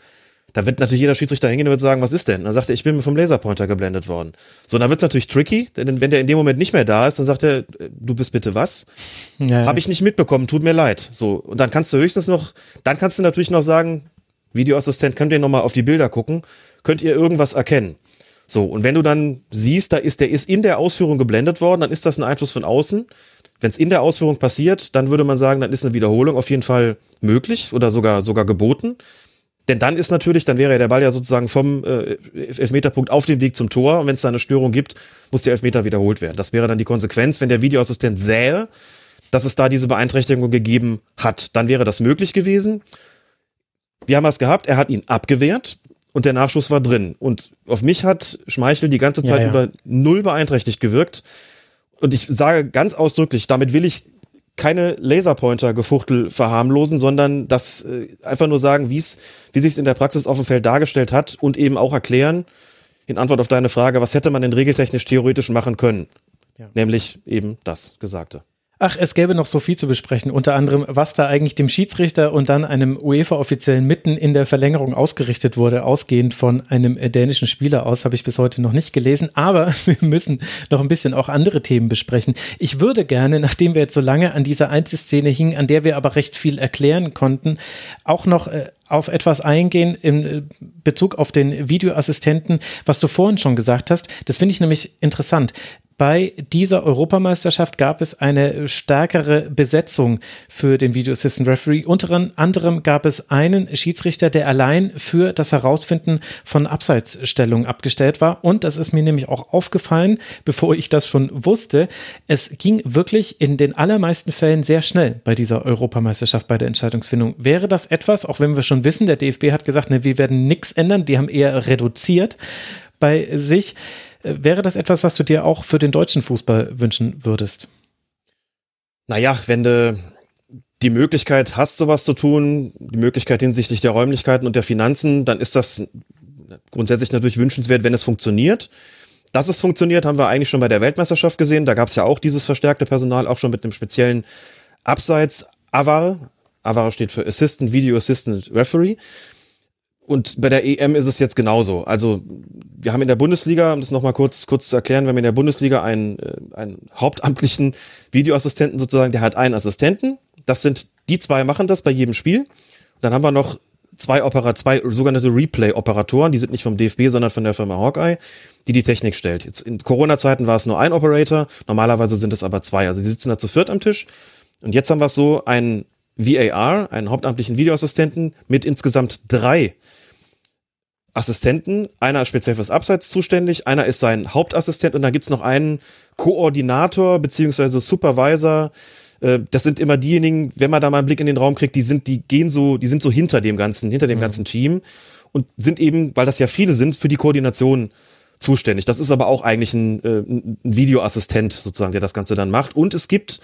Da wird natürlich jeder Schiedsrichter hingehen und wird sagen, was ist denn? Dann sagt er, ich bin vom Laserpointer geblendet worden. So, dann wird's natürlich tricky, denn wenn der in dem Moment nicht mehr da ist, dann sagt er, du bist bitte was? Ja, Habe ich nicht mitbekommen, tut mir leid. So, und dann kannst du höchstens noch, dann kannst du natürlich noch sagen, Videoassistent, könnt ihr nochmal auf die Bilder gucken, könnt ihr irgendwas erkennen. So, und wenn du dann siehst, da ist, der ist in der Ausführung geblendet worden, dann ist das ein Einfluss von außen. Wenn es in der Ausführung passiert, dann würde man sagen, dann ist eine Wiederholung auf jeden Fall möglich oder sogar, sogar geboten. Denn dann ist natürlich, dann wäre ja der Ball ja sozusagen vom äh, Elfmeterpunkt auf dem Weg zum Tor. Und wenn es da eine Störung gibt, muss der Elfmeter wiederholt werden. Das wäre dann die Konsequenz, wenn der Videoassistent sähe, dass es da diese Beeinträchtigung gegeben hat. Dann wäre das möglich gewesen. Wir haben was gehabt, er hat ihn abgewehrt und der Nachschuss war drin. Und auf mich hat Schmeichel die ganze Zeit ja, ja. über null beeinträchtigt gewirkt. Und ich sage ganz ausdrücklich, damit will ich keine Laserpointer-Gefuchtel verharmlosen, sondern das äh, einfach nur sagen, wie's, wie sich es in der Praxis auf dem Feld dargestellt hat und eben auch erklären, in Antwort auf deine Frage, was hätte man denn regeltechnisch theoretisch machen können? Ja. Nämlich eben das Gesagte. Ach, es gäbe noch so viel zu besprechen. Unter anderem, was da eigentlich dem Schiedsrichter und dann einem UEFA-Offiziellen mitten in der Verlängerung ausgerichtet wurde, ausgehend von einem dänischen Spieler aus, habe ich bis heute noch nicht gelesen. Aber wir müssen noch ein bisschen auch andere Themen besprechen. Ich würde gerne, nachdem wir jetzt so lange an dieser Einzelszene hingen, an der wir aber recht viel erklären konnten, auch noch äh, auf etwas eingehen in äh, Bezug auf den Videoassistenten, was du vorhin schon gesagt hast. Das finde ich nämlich interessant bei dieser Europameisterschaft gab es eine stärkere Besetzung für den Video Assistant Referee. Unter anderem gab es einen Schiedsrichter, der allein für das Herausfinden von Abseitsstellungen abgestellt war. Und das ist mir nämlich auch aufgefallen, bevor ich das schon wusste. Es ging wirklich in den allermeisten Fällen sehr schnell bei dieser Europameisterschaft bei der Entscheidungsfindung. Wäre das etwas, auch wenn wir schon wissen, der DFB hat gesagt, ne, wir werden nichts ändern, die haben eher reduziert bei sich. Äh, wäre das etwas, was du dir auch für den deutschen Fußball wünschen würdest? Naja, wenn du die Möglichkeit hast, sowas zu tun, die Möglichkeit hinsichtlich der Räumlichkeiten und der Finanzen, dann ist das grundsätzlich natürlich wünschenswert, wenn es funktioniert. Dass es funktioniert, haben wir eigentlich schon bei der Weltmeisterschaft gesehen. Da gab es ja auch dieses verstärkte Personal, auch schon mit einem speziellen Abseits AVAR. AVAR steht für Assistant Video Assistant Referee. Und bei der EM ist es jetzt genauso. Also wir haben in der Bundesliga, um das nochmal kurz, kurz zu erklären, wir haben in der Bundesliga einen, äh, einen hauptamtlichen Videoassistenten sozusagen, der hat einen Assistenten. Das sind, die zwei machen das bei jedem Spiel. Dann haben wir noch zwei Opera, zwei sogenannte Replay-Operatoren, die sind nicht vom DFB, sondern von der Firma Hawkeye, die die Technik stellt. Jetzt in Corona-Zeiten war es nur ein Operator, normalerweise sind es aber zwei. Also sie sitzen da zu viert am Tisch. Und jetzt haben wir so einen VAR, einen hauptamtlichen Videoassistenten, mit insgesamt drei Assistenten. Einer ist speziell fürs Abseits zuständig, einer ist sein Hauptassistent und dann gibt's noch einen Koordinator beziehungsweise Supervisor. Äh, das sind immer diejenigen, wenn man da mal einen Blick in den Raum kriegt, die sind, die gehen so, die sind so hinter dem ganzen, hinter dem mhm. ganzen Team und sind eben, weil das ja viele sind, für die Koordination zuständig. Das ist aber auch eigentlich ein, äh, ein Videoassistent sozusagen, der das Ganze dann macht. Und es gibt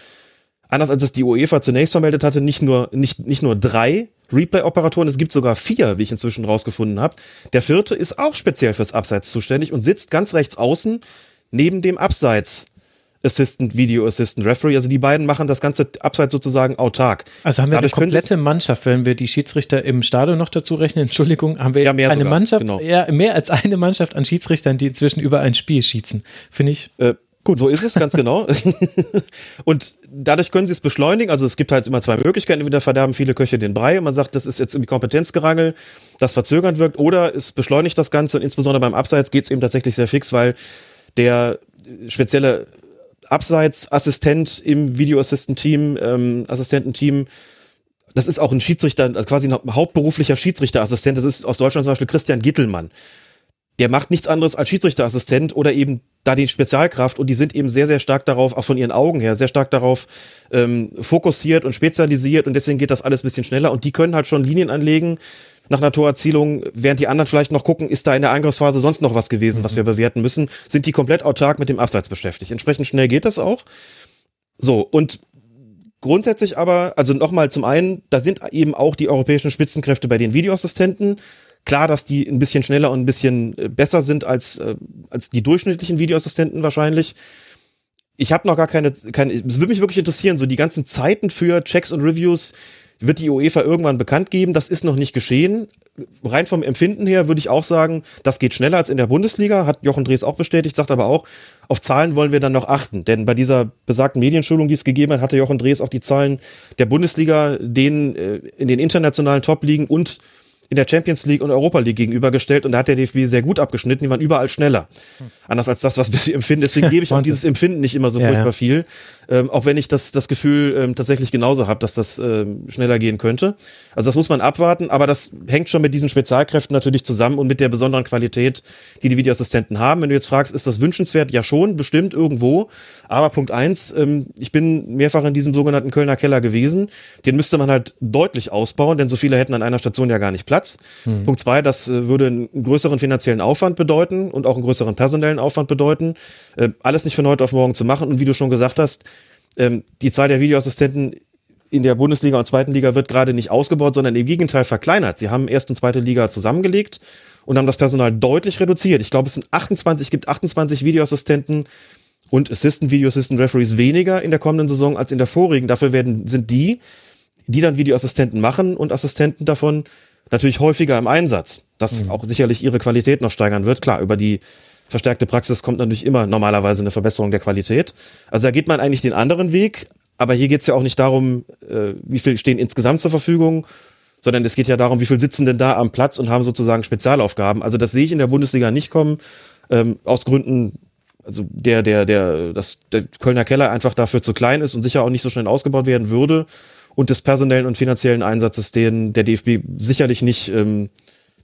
anders als es die UEFA zunächst vermeldet hatte, nicht nur, nicht, nicht nur drei Replay-Operatoren, es gibt sogar vier, wie ich inzwischen rausgefunden habe. Der vierte ist auch speziell fürs Abseits zuständig und sitzt ganz rechts außen neben dem Abseits. Assistant, Video Assistant, Referee. Also die beiden machen das ganze Abseits sozusagen autark. Also haben wir Dadurch eine komplette Mannschaft, wenn wir die Schiedsrichter im Stadion noch dazu rechnen. Entschuldigung, haben wir ja, eine sogar, Mannschaft, genau. ja, mehr als eine Mannschaft an Schiedsrichtern, die inzwischen über ein Spiel schießen. Finde ich. Äh, Gut. So ist es, ganz genau. und dadurch können sie es beschleunigen. Also es gibt halt immer zwei Möglichkeiten. Entweder verderben viele Köche den Brei und man sagt, das ist jetzt irgendwie Kompetenzgerangel, das verzögernd wirkt, oder es beschleunigt das Ganze und insbesondere beim Abseits geht es eben tatsächlich sehr fix, weil der spezielle Abseitsassistent im Videoassistent-Team, ähm, Assistententeam. Das ist auch ein Schiedsrichter, also quasi ein hauptberuflicher Schiedsrichterassistent. Das ist aus Deutschland zum Beispiel Christian Gittelmann. Der macht nichts anderes als Schiedsrichterassistent oder eben da die Spezialkraft und die sind eben sehr, sehr stark darauf, auch von ihren Augen her, sehr stark darauf ähm, fokussiert und spezialisiert und deswegen geht das alles ein bisschen schneller und die können halt schon Linien anlegen, nach einer Torerzielung, während die anderen vielleicht noch gucken, ist da in der Angriffsphase sonst noch was gewesen, mhm. was wir bewerten müssen, sind die komplett autark mit dem Abseits beschäftigt. Entsprechend schnell geht das auch. So, und grundsätzlich aber, also nochmal zum einen, da sind eben auch die europäischen Spitzenkräfte bei den Videoassistenten. Klar, dass die ein bisschen schneller und ein bisschen äh, besser sind als, äh, als die durchschnittlichen Videoassistenten wahrscheinlich. Ich habe noch gar keine, keine, es würde mich wirklich interessieren, so die ganzen Zeiten für Checks und Reviews, wird die UEFA irgendwann bekannt geben. Das ist noch nicht geschehen. Rein vom Empfinden her würde ich auch sagen, das geht schneller als in der Bundesliga, hat Jochen Drees auch bestätigt, sagt aber auch, auf Zahlen wollen wir dann noch achten. Denn bei dieser besagten Medienschulung, die es gegeben hat, hatte Jochen Drees auch die Zahlen der Bundesliga, denen äh, in den internationalen Top-Ligen und in der Champions League und Europa League gegenübergestellt und da hat der DFB sehr gut abgeschnitten, die waren überall schneller. Hm. Anders als das, was wir empfinden. Deswegen gebe ich auch dieses Empfinden nicht immer so ja, furchtbar ja. viel. Ähm, auch wenn ich das, das Gefühl ähm, tatsächlich genauso habe, dass das ähm, schneller gehen könnte. Also das muss man abwarten, aber das hängt schon mit diesen Spezialkräften natürlich zusammen und mit der besonderen Qualität, die die Videoassistenten haben. Wenn du jetzt fragst, ist das wünschenswert? Ja schon, bestimmt irgendwo. Aber Punkt eins, ähm, ich bin mehrfach in diesem sogenannten Kölner Keller gewesen. Den müsste man halt deutlich ausbauen, denn so viele hätten an einer Station ja gar nicht Platz. Hm. Punkt zwei, das äh, würde einen größeren finanziellen Aufwand bedeuten und auch einen größeren personellen Aufwand bedeuten. Äh, alles nicht von heute auf morgen zu machen. Und wie du schon gesagt hast, ähm, die Zahl der Videoassistenten in der Bundesliga und zweiten Liga wird gerade nicht ausgebaut, sondern im Gegenteil verkleinert. Sie haben erste und zweite Liga zusammengelegt und haben das Personal deutlich reduziert. Ich glaube, es sind 28, gibt 28 Videoassistenten und Assistant Video Assistant Referees weniger in der kommenden Saison als in der vorigen. Dafür werden, sind die, die dann Videoassistenten machen und Assistenten davon natürlich häufiger im Einsatz, das mhm. auch sicherlich ihre Qualität noch steigern wird. Klar, über die verstärkte Praxis kommt natürlich immer normalerweise eine Verbesserung der Qualität. Also da geht man eigentlich den anderen Weg, aber hier geht es ja auch nicht darum, äh, wie viel stehen insgesamt zur Verfügung, sondern es geht ja darum, wie viel sitzen denn da am Platz und haben sozusagen Spezialaufgaben. Also das sehe ich in der Bundesliga nicht kommen, ähm, aus Gründen, also der, der, der, dass der Kölner Keller einfach dafür zu klein ist und sicher auch nicht so schnell ausgebaut werden würde und des personellen und finanziellen Einsatzes, den der DFB sicherlich nicht ähm,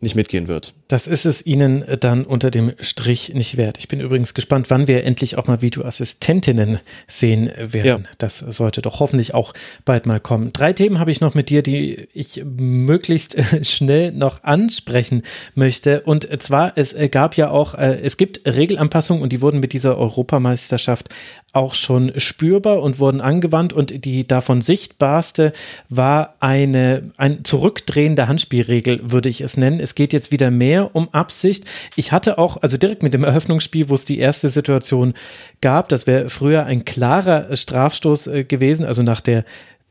nicht mitgehen wird. Das ist es Ihnen dann unter dem Strich nicht wert. Ich bin übrigens gespannt, wann wir endlich auch mal Videoassistentinnen sehen werden. Ja. Das sollte doch hoffentlich auch bald mal kommen. Drei Themen habe ich noch mit dir, die ich möglichst schnell noch ansprechen möchte. Und zwar, es gab ja auch, äh, es gibt Regelanpassungen und die wurden mit dieser Europameisterschaft auch schon spürbar und wurden angewandt und die davon sichtbarste war eine ein Zurückdrehen Handspielregel, würde ich es nennen. Es geht jetzt wieder mehr um Absicht. Ich hatte auch, also direkt mit dem Eröffnungsspiel, wo es die erste Situation gab, das wäre früher ein klarer Strafstoß äh, gewesen, also nach der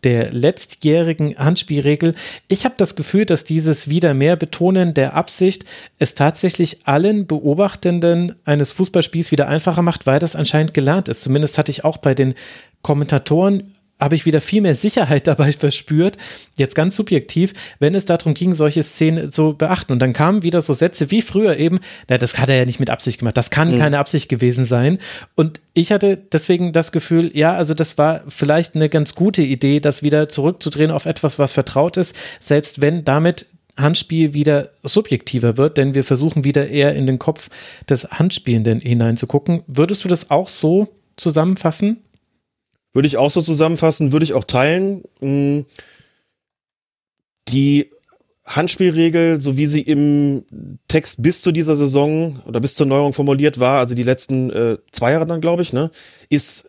der letztjährigen Handspielregel. Ich habe das Gefühl, dass dieses wieder mehr Betonen der Absicht es tatsächlich allen Beobachtenden eines Fußballspiels wieder einfacher macht, weil das anscheinend gelernt ist. Zumindest hatte ich auch bei den Kommentatoren habe ich wieder viel mehr Sicherheit dabei verspürt, jetzt ganz subjektiv, wenn es darum ging, solche Szenen zu beachten. Und dann kamen wieder so Sätze wie früher eben, na, das hat er ja nicht mit Absicht gemacht, das kann mhm. keine Absicht gewesen sein. Und ich hatte deswegen das Gefühl, ja, also das war vielleicht eine ganz gute Idee, das wieder zurückzudrehen auf etwas, was vertraut ist, selbst wenn damit Handspiel wieder subjektiver wird, denn wir versuchen wieder eher in den Kopf des Handspielenden hineinzugucken. Würdest du das auch so zusammenfassen? Würde ich auch so zusammenfassen, würde ich auch teilen. Mm, die Handspielregel, so wie sie im Text bis zu dieser Saison oder bis zur Neuerung formuliert war, also die letzten äh, zwei Jahre dann, glaube ich, ne, ist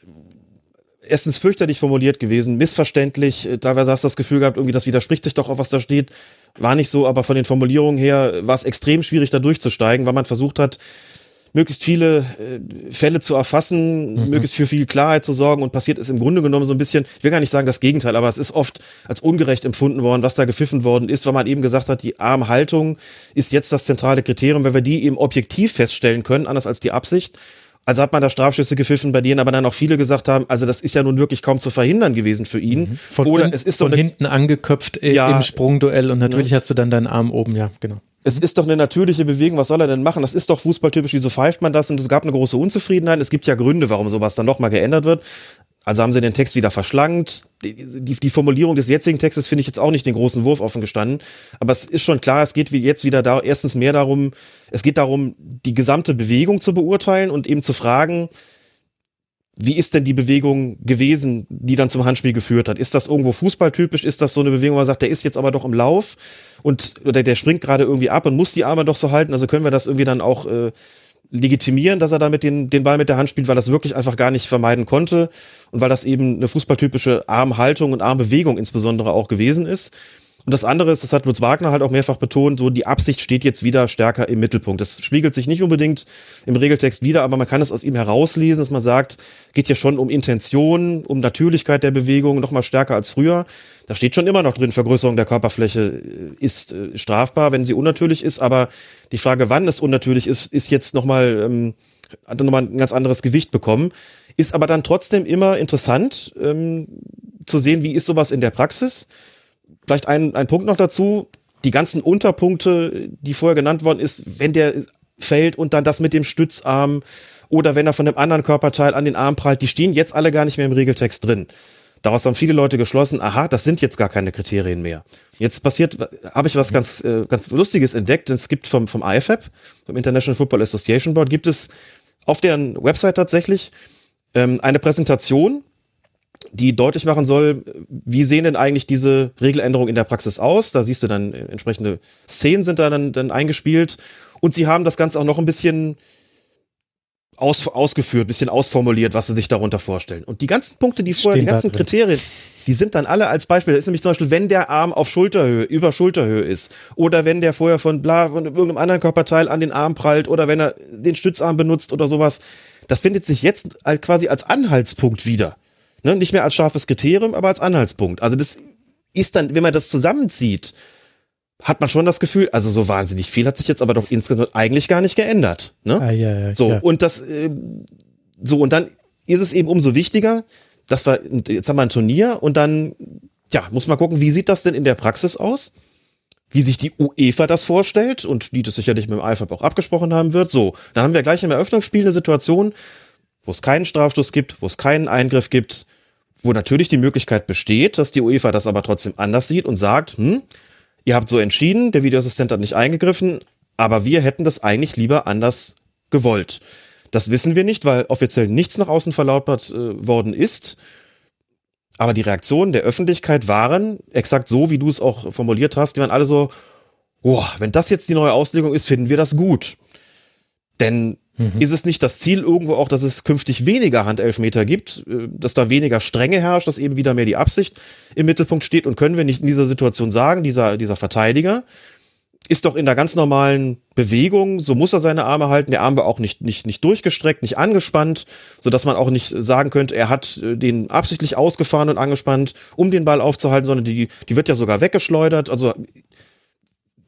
erstens fürchterlich formuliert gewesen, missverständlich. Teilweise hast du das Gefühl gehabt, irgendwie das widerspricht sich doch auf was da steht. War nicht so, aber von den Formulierungen her war es extrem schwierig, da durchzusteigen, weil man versucht hat, möglichst viele äh, Fälle zu erfassen, mhm. möglichst für viel Klarheit zu sorgen und passiert ist im Grunde genommen so ein bisschen, ich will gar nicht sagen das Gegenteil, aber es ist oft als ungerecht empfunden worden, was da gepfiffen worden ist, weil man eben gesagt hat, die Armhaltung ist jetzt das zentrale Kriterium, weil wir die eben objektiv feststellen können, anders als die Absicht. Also hat man da Strafschüsse gepfiffen, bei denen aber dann auch viele gesagt haben, also das ist ja nun wirklich kaum zu verhindern gewesen für ihn. Mhm. Von, Oder es ist von hinten angeköpft äh, ja, im Sprungduell und natürlich ja. hast du dann deinen Arm oben, ja, genau. Es ist doch eine natürliche Bewegung, was soll er denn machen? Das ist doch fußballtypisch, wieso pfeift man das? Und es gab eine große Unzufriedenheit. Es gibt ja Gründe, warum sowas dann nochmal geändert wird. Also haben sie den Text wieder verschlankt. Die, die, die Formulierung des jetzigen Textes finde ich jetzt auch nicht den großen Wurf offen gestanden. Aber es ist schon klar, es geht jetzt wieder da, erstens mehr darum, es geht darum, die gesamte Bewegung zu beurteilen und eben zu fragen, wie ist denn die Bewegung gewesen, die dann zum Handspiel geführt hat? Ist das irgendwo fußballtypisch? Ist das so eine Bewegung, wo man sagt, der ist jetzt aber doch im Lauf und oder der springt gerade irgendwie ab und muss die Arme doch so halten? Also können wir das irgendwie dann auch äh, legitimieren, dass er damit den, den Ball mit der Hand spielt, weil das wirklich einfach gar nicht vermeiden konnte und weil das eben eine fußballtypische Armhaltung und Armbewegung insbesondere auch gewesen ist. Und das andere ist, das hat Lutz Wagner halt auch mehrfach betont, so die Absicht steht jetzt wieder stärker im Mittelpunkt. Das spiegelt sich nicht unbedingt im Regeltext wieder, aber man kann es aus ihm herauslesen, dass man sagt, geht ja schon um Intention, um Natürlichkeit der Bewegung, noch mal stärker als früher. Da steht schon immer noch drin, Vergrößerung der Körperfläche ist äh, strafbar, wenn sie unnatürlich ist, aber die Frage, wann es unnatürlich ist, ist jetzt noch mal, ähm, hat noch mal ein ganz anderes Gewicht bekommen. Ist aber dann trotzdem immer interessant ähm, zu sehen, wie ist sowas in der Praxis vielleicht ein, ein Punkt noch dazu. Die ganzen Unterpunkte, die vorher genannt worden ist, wenn der fällt und dann das mit dem Stützarm oder wenn er von einem anderen Körperteil an den Arm prallt, die stehen jetzt alle gar nicht mehr im Regeltext drin. Daraus haben viele Leute geschlossen, aha, das sind jetzt gar keine Kriterien mehr. Jetzt passiert, habe ich was ganz, äh, ganz Lustiges entdeckt. Es gibt vom, vom IFAB, vom International Football Association Board, gibt es auf deren Website tatsächlich ähm, eine Präsentation, die deutlich machen soll, wie sehen denn eigentlich diese Regeländerungen in der Praxis aus? Da siehst du dann äh, entsprechende Szenen sind da dann, dann eingespielt und sie haben das Ganze auch noch ein bisschen aus, ausgeführt, bisschen ausformuliert, was sie sich darunter vorstellen. Und die ganzen Punkte, die vorher, die ganzen Kriterien, die sind dann alle als Beispiel. Da ist nämlich zum Beispiel, wenn der Arm auf Schulterhöhe, über Schulterhöhe ist, oder wenn der vorher von bla, von irgendeinem anderen Körperteil an den Arm prallt, oder wenn er den Stützarm benutzt oder sowas. Das findet sich jetzt quasi als Anhaltspunkt wieder. Ne? Nicht mehr als scharfes Kriterium, aber als Anhaltspunkt. Also das ist dann, wenn man das zusammenzieht, hat man schon das Gefühl, also so wahnsinnig viel hat sich jetzt aber doch insgesamt eigentlich gar nicht geändert. Ne? Ah, ja, ja, so, und das, äh, so, und dann ist es eben umso wichtiger, dass wir, jetzt haben wir ein Turnier und dann, ja, muss man gucken, wie sieht das denn in der Praxis aus? Wie sich die UEFA das vorstellt und die das sicherlich mit dem IFAB auch abgesprochen haben wird. So, dann haben wir gleich im Eröffnungsspiel eine Situation, wo es keinen Strafstoß gibt, wo es keinen Eingriff gibt, wo natürlich die Möglichkeit besteht, dass die UEFA das aber trotzdem anders sieht und sagt, hm, ihr habt so entschieden, der Videoassistent hat nicht eingegriffen, aber wir hätten das eigentlich lieber anders gewollt. Das wissen wir nicht, weil offiziell nichts nach außen verlautbart äh, worden ist. Aber die Reaktionen der Öffentlichkeit waren exakt so, wie du es auch formuliert hast. Die waren alle so, oh, wenn das jetzt die neue Auslegung ist, finden wir das gut. Denn Mhm. Ist es nicht das Ziel irgendwo auch, dass es künftig weniger Handelfmeter gibt, äh, dass da weniger Strenge herrscht, dass eben wieder mehr die Absicht im Mittelpunkt steht? Und können wir nicht in dieser Situation sagen, dieser, dieser Verteidiger ist doch in der ganz normalen Bewegung, so muss er seine Arme halten, der Arm war auch nicht, nicht, nicht durchgestreckt, nicht angespannt, so dass man auch nicht sagen könnte, er hat äh, den absichtlich ausgefahren und angespannt, um den Ball aufzuhalten, sondern die, die wird ja sogar weggeschleudert. Also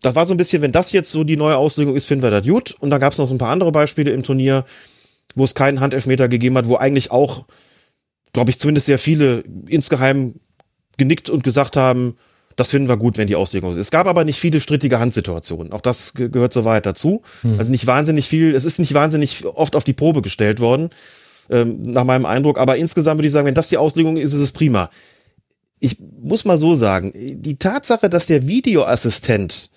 das war so ein bisschen, wenn das jetzt so die neue Auslegung ist, finden wir das gut. Und dann gab es noch ein paar andere Beispiele im Turnier, wo es keinen Handelfmeter gegeben hat, wo eigentlich auch, glaube ich, zumindest sehr viele insgeheim genickt und gesagt haben, das finden wir gut, wenn die Auslegung ist. Es gab aber nicht viele strittige Handsituationen. Auch das ge gehört so weit dazu. Hm. Also nicht wahnsinnig viel, es ist nicht wahnsinnig oft auf die Probe gestellt worden, ähm, nach meinem Eindruck. Aber insgesamt würde ich sagen, wenn das die Auslegung ist, ist es prima. Ich muss mal so sagen, die Tatsache, dass der Videoassistent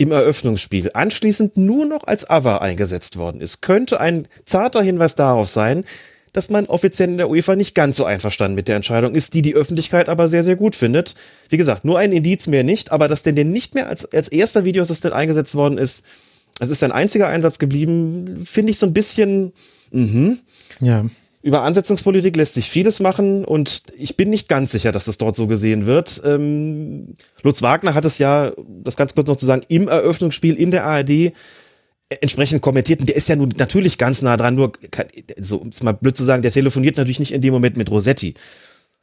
im Eröffnungsspiel anschließend nur noch als Ava eingesetzt worden ist, könnte ein zarter Hinweis darauf sein, dass man offiziell in der UEFA nicht ganz so einverstanden mit der Entscheidung ist, die die Öffentlichkeit aber sehr, sehr gut findet. Wie gesagt, nur ein Indiz mehr nicht, aber dass denn der nicht mehr als, als erster Videoassistent eingesetzt worden ist, es ist ein einziger Einsatz geblieben, finde ich so ein bisschen, mhm. Ja. Über Ansetzungspolitik lässt sich vieles machen und ich bin nicht ganz sicher, dass es dort so gesehen wird. Ähm, Lutz Wagner hat es ja, das ganz kurz noch zu sagen, im Eröffnungsspiel in der ARD entsprechend kommentiert und der ist ja nun natürlich ganz nah dran, nur so ist mal blöd zu sagen, der telefoniert natürlich nicht in dem Moment mit Rosetti,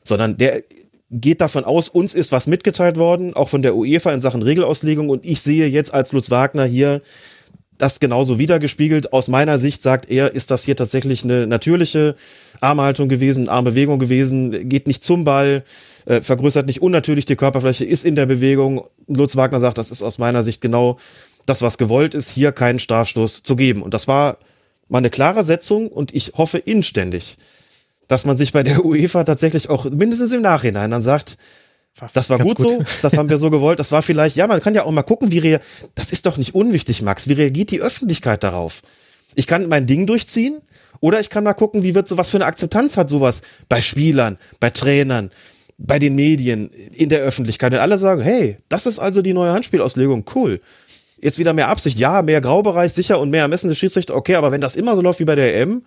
sondern der geht davon aus, uns ist was mitgeteilt worden, auch von der UEFA in Sachen Regelauslegung und ich sehe jetzt als Lutz Wagner hier das genauso wiedergespiegelt. Aus meiner Sicht sagt er, ist das hier tatsächlich eine natürliche Armhaltung gewesen, Armbewegung gewesen, geht nicht zum Ball, äh, vergrößert nicht unnatürlich die Körperfläche, ist in der Bewegung. Lutz Wagner sagt, das ist aus meiner Sicht genau das, was gewollt ist, hier keinen Strafstoß zu geben. Und das war mal eine klare Setzung und ich hoffe inständig, dass man sich bei der UEFA tatsächlich auch mindestens im Nachhinein dann sagt, das war gut, gut, so, das haben wir so gewollt, das war vielleicht, ja, man kann ja auch mal gucken, wie rea das ist doch nicht unwichtig, Max, wie reagiert die Öffentlichkeit darauf? Ich kann mein Ding durchziehen oder ich kann mal gucken, wie wird so, was für eine Akzeptanz hat sowas bei Spielern, bei Trainern, bei den Medien, in der Öffentlichkeit. Und alle sagen, hey, das ist also die neue Handspielauslegung, cool. Jetzt wieder mehr Absicht, ja, mehr Graubereich, sicher und mehr ermessende Schiedsrichter, okay, aber wenn das immer so läuft wie bei der EM,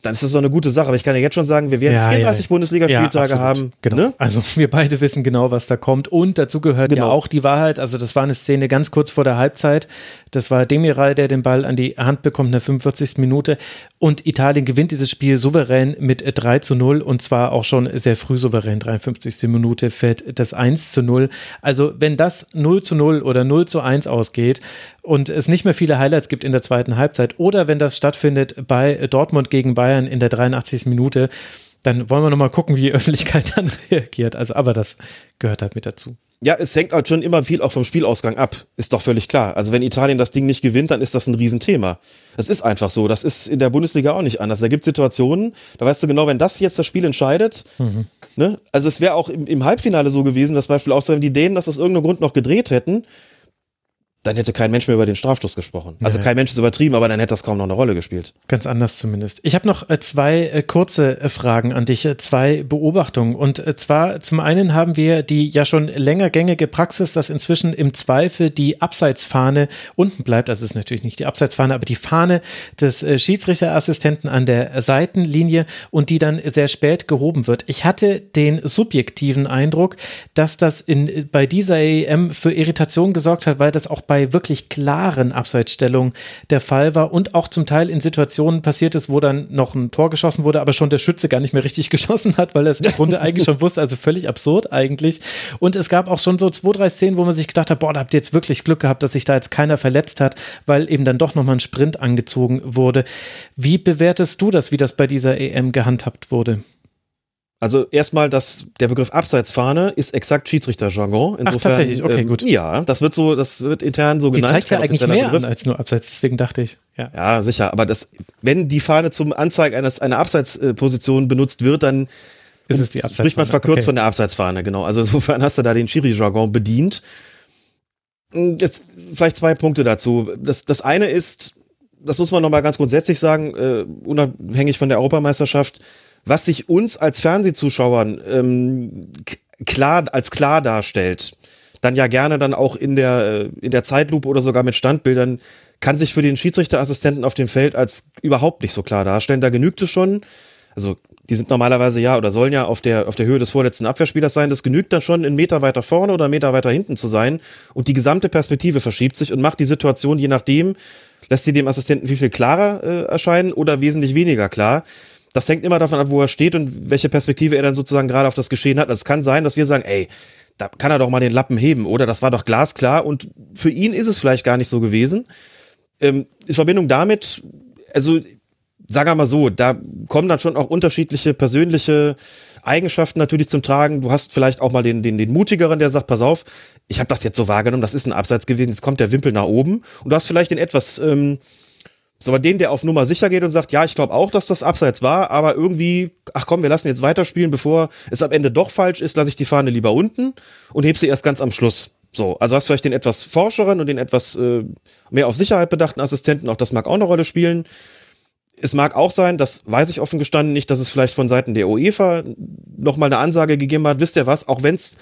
dann ist das so eine gute Sache. Aber ich kann ja jetzt schon sagen, wir werden ja, 34 ja, Bundesligaspieltage ja, haben. Genau. Ne? Also wir beide wissen genau, was da kommt. Und dazu gehört genau. ja auch die Wahrheit. Also das war eine Szene ganz kurz vor der Halbzeit. Das war Demiral, der den Ball an die Hand bekommt in der 45. Minute. Und Italien gewinnt dieses Spiel souverän mit 3 zu 0 und zwar auch schon sehr früh souverän. 53. Minute fällt das 1 zu 0. Also wenn das 0 zu 0 oder 0 zu 1 ausgeht und es nicht mehr viele Highlights gibt in der zweiten Halbzeit oder wenn das stattfindet bei Dortmund gegen Bayern in der 83. Minute, dann wollen wir nochmal gucken, wie die Öffentlichkeit dann reagiert. Also, aber das gehört halt mit dazu. Ja, es hängt halt schon immer viel auch vom Spielausgang ab. Ist doch völlig klar. Also wenn Italien das Ding nicht gewinnt, dann ist das ein Riesenthema. Das ist einfach so. Das ist in der Bundesliga auch nicht anders. Da gibt Situationen, da weißt du genau, wenn das jetzt das Spiel entscheidet, mhm. ne? Also es wäre auch im, im, Halbfinale so gewesen, das Beispiel auch so, wenn die Dänen das aus irgendeinem Grund noch gedreht hätten, dann hätte kein Mensch mehr über den Strafstoß gesprochen. Also ja. kein Mensch ist übertrieben, aber dann hätte das kaum noch eine Rolle gespielt. Ganz anders zumindest. Ich habe noch äh, zwei äh, kurze äh, Fragen an dich, zwei Beobachtungen. Und zwar zum einen haben wir die ja schon länger gängige Praxis, dass inzwischen im Zweifel die Abseitsfahne unten bleibt. Also es ist natürlich nicht die Abseitsfahne, aber die Fahne des Schiedsrichterassistenten an der Seitenlinie und die dann sehr spät gehoben wird. Ich hatte den subjektiven Eindruck, dass das in, bei dieser EM für Irritation gesorgt hat, weil das auch bei wirklich klaren Abseitsstellungen der Fall war und auch zum Teil in Situationen passiert ist, wo dann noch ein Tor geschossen wurde, aber schon der Schütze gar nicht mehr richtig geschossen hat, weil er es im Grunde eigentlich schon wusste. Also völlig absurd eigentlich. Und es gab auch schon so zwei, drei Szenen, wo man sich gedacht hat, boah, da habt ihr jetzt wirklich Glück gehabt, dass sich da jetzt keiner verletzt hat, weil eben dann doch nochmal ein Sprint angezogen wurde. Wie bewertest du das, wie das bei dieser EM gehandhabt wurde? Also erstmal, dass der Begriff Abseitsfahne ist exakt Schiedsrichterjargon. Insofern, Ach, tatsächlich, okay, ähm, gut. Ja, das wird so, das wird intern so Sie genannt. zeigt ja eigentlich mehr Begriff. an als nur Abseits, deswegen dachte ich. Ja, ja sicher. Aber das, wenn die Fahne zum Anzeigen eines einer Abseitsposition benutzt wird, dann ist es die Abseitsfahne. Spricht man verkürzt okay. von der Abseitsfahne, genau. Also insofern hast du da den Schiri-Jargon bedient. Hm, jetzt vielleicht zwei Punkte dazu. Das, das eine ist, das muss man nochmal ganz grundsätzlich sagen, äh, unabhängig von der Europameisterschaft, was sich uns als Fernsehzuschauern ähm, klar als klar darstellt, dann ja gerne dann auch in der äh, in der Zeitlupe oder sogar mit Standbildern kann sich für den Schiedsrichterassistenten auf dem Feld als überhaupt nicht so klar darstellen. Da genügt es schon. Also die sind normalerweise ja oder sollen ja auf der auf der Höhe des vorletzten Abwehrspielers sein. Das genügt dann schon, einen Meter weiter vorne oder einen Meter weiter hinten zu sein und die gesamte Perspektive verschiebt sich und macht die Situation je nachdem lässt sie dem Assistenten viel viel klarer äh, erscheinen oder wesentlich weniger klar das hängt immer davon ab, wo er steht und welche Perspektive er dann sozusagen gerade auf das Geschehen hat. Also es kann sein, dass wir sagen, ey, da kann er doch mal den Lappen heben, oder? Das war doch glasklar und für ihn ist es vielleicht gar nicht so gewesen. Ähm, in Verbindung damit, also sagen wir mal so, da kommen dann schon auch unterschiedliche persönliche Eigenschaften natürlich zum Tragen. Du hast vielleicht auch mal den, den, den mutigeren, der sagt, pass auf, ich habe das jetzt so wahrgenommen, das ist ein Abseits gewesen, jetzt kommt der Wimpel nach oben. Und du hast vielleicht den etwas ähm, ist aber den, der auf Nummer sicher geht und sagt, ja, ich glaube auch, dass das Abseits war, aber irgendwie, ach komm, wir lassen jetzt weiterspielen, bevor es am Ende doch falsch ist, lasse ich die Fahne lieber unten und heb sie erst ganz am Schluss. So, also hast vielleicht den etwas forscheren und den etwas äh, mehr auf Sicherheit bedachten Assistenten, auch das mag auch eine Rolle spielen. Es mag auch sein, das weiß ich offen gestanden nicht, dass es vielleicht von Seiten der UEFA nochmal eine Ansage gegeben hat, wisst ihr was, auch wenn es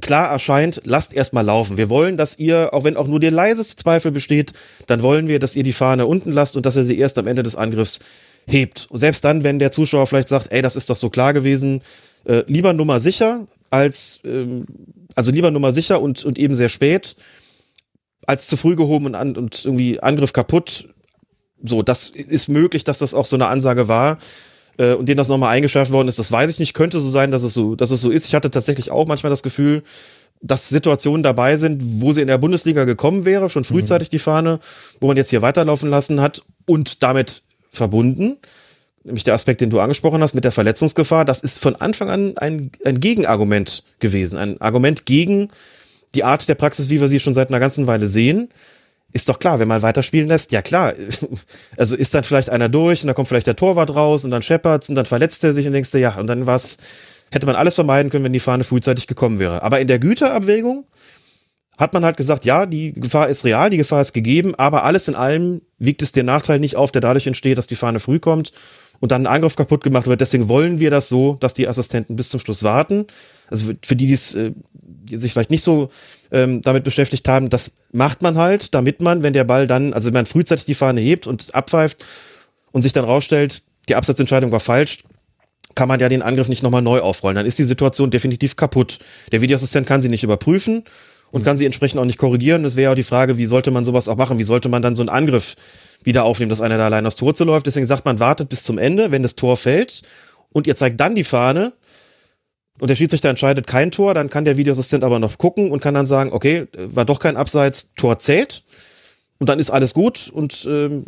klar erscheint, lasst erstmal laufen. Wir wollen, dass ihr, auch wenn auch nur der leiseste Zweifel besteht, dann wollen wir, dass ihr die Fahne unten lasst und dass ihr sie erst am Ende des Angriffs hebt. Und selbst dann, wenn der Zuschauer vielleicht sagt, ey, das ist doch so klar gewesen, äh, lieber Nummer sicher als, ähm, also lieber Nummer sicher und, und eben sehr spät, als zu früh gehoben und, an, und irgendwie Angriff kaputt. So, das ist möglich, dass das auch so eine Ansage war äh, und denen das nochmal eingeschärft worden ist, das weiß ich nicht. Könnte so sein, dass es so, dass es so ist. Ich hatte tatsächlich auch manchmal das Gefühl, dass Situationen dabei sind, wo sie in der Bundesliga gekommen wäre, schon frühzeitig mhm. die Fahne, wo man jetzt hier weiterlaufen lassen hat und damit verbunden, nämlich der Aspekt, den du angesprochen hast, mit der Verletzungsgefahr, das ist von Anfang an ein, ein Gegenargument gewesen, ein Argument gegen die Art der Praxis, wie wir sie schon seit einer ganzen Weile sehen. Ist doch klar, wenn man weiterspielen lässt, ja klar, also ist dann vielleicht einer durch und dann kommt vielleicht der Torwart raus und dann scheppert's und dann verletzt er sich und denkst du, ja, und dann war's, hätte man alles vermeiden können, wenn die Fahne frühzeitig gekommen wäre. Aber in der Güterabwägung hat man halt gesagt, ja, die Gefahr ist real, die Gefahr ist gegeben, aber alles in allem wiegt es den Nachteil nicht auf, der dadurch entsteht, dass die Fahne früh kommt und dann ein Angriff kaputt gemacht wird. Deswegen wollen wir das so, dass die Assistenten bis zum Schluss warten. Also für die, die es, äh, die sich vielleicht nicht so ähm, damit beschäftigt haben, das macht man halt, damit man, wenn der Ball dann, also wenn man frühzeitig die Fahne hebt und abpfeift und sich dann rausstellt, die Absatzentscheidung war falsch, kann man ja den Angriff nicht nochmal neu aufrollen. Dann ist die Situation definitiv kaputt. Der Videoassistent kann sie nicht überprüfen und kann sie entsprechend auch nicht korrigieren. Das wäre ja auch die Frage, wie sollte man sowas auch machen? Wie sollte man dann so einen Angriff wieder aufnehmen, dass einer da allein aufs Tor zu läuft? Deswegen sagt man, wartet bis zum Ende, wenn das Tor fällt und ihr zeigt dann die Fahne und der Schiedsrichter entscheidet kein Tor, dann kann der Videoassistent aber noch gucken und kann dann sagen, okay, war doch kein Abseits, Tor zählt und dann ist alles gut und ähm,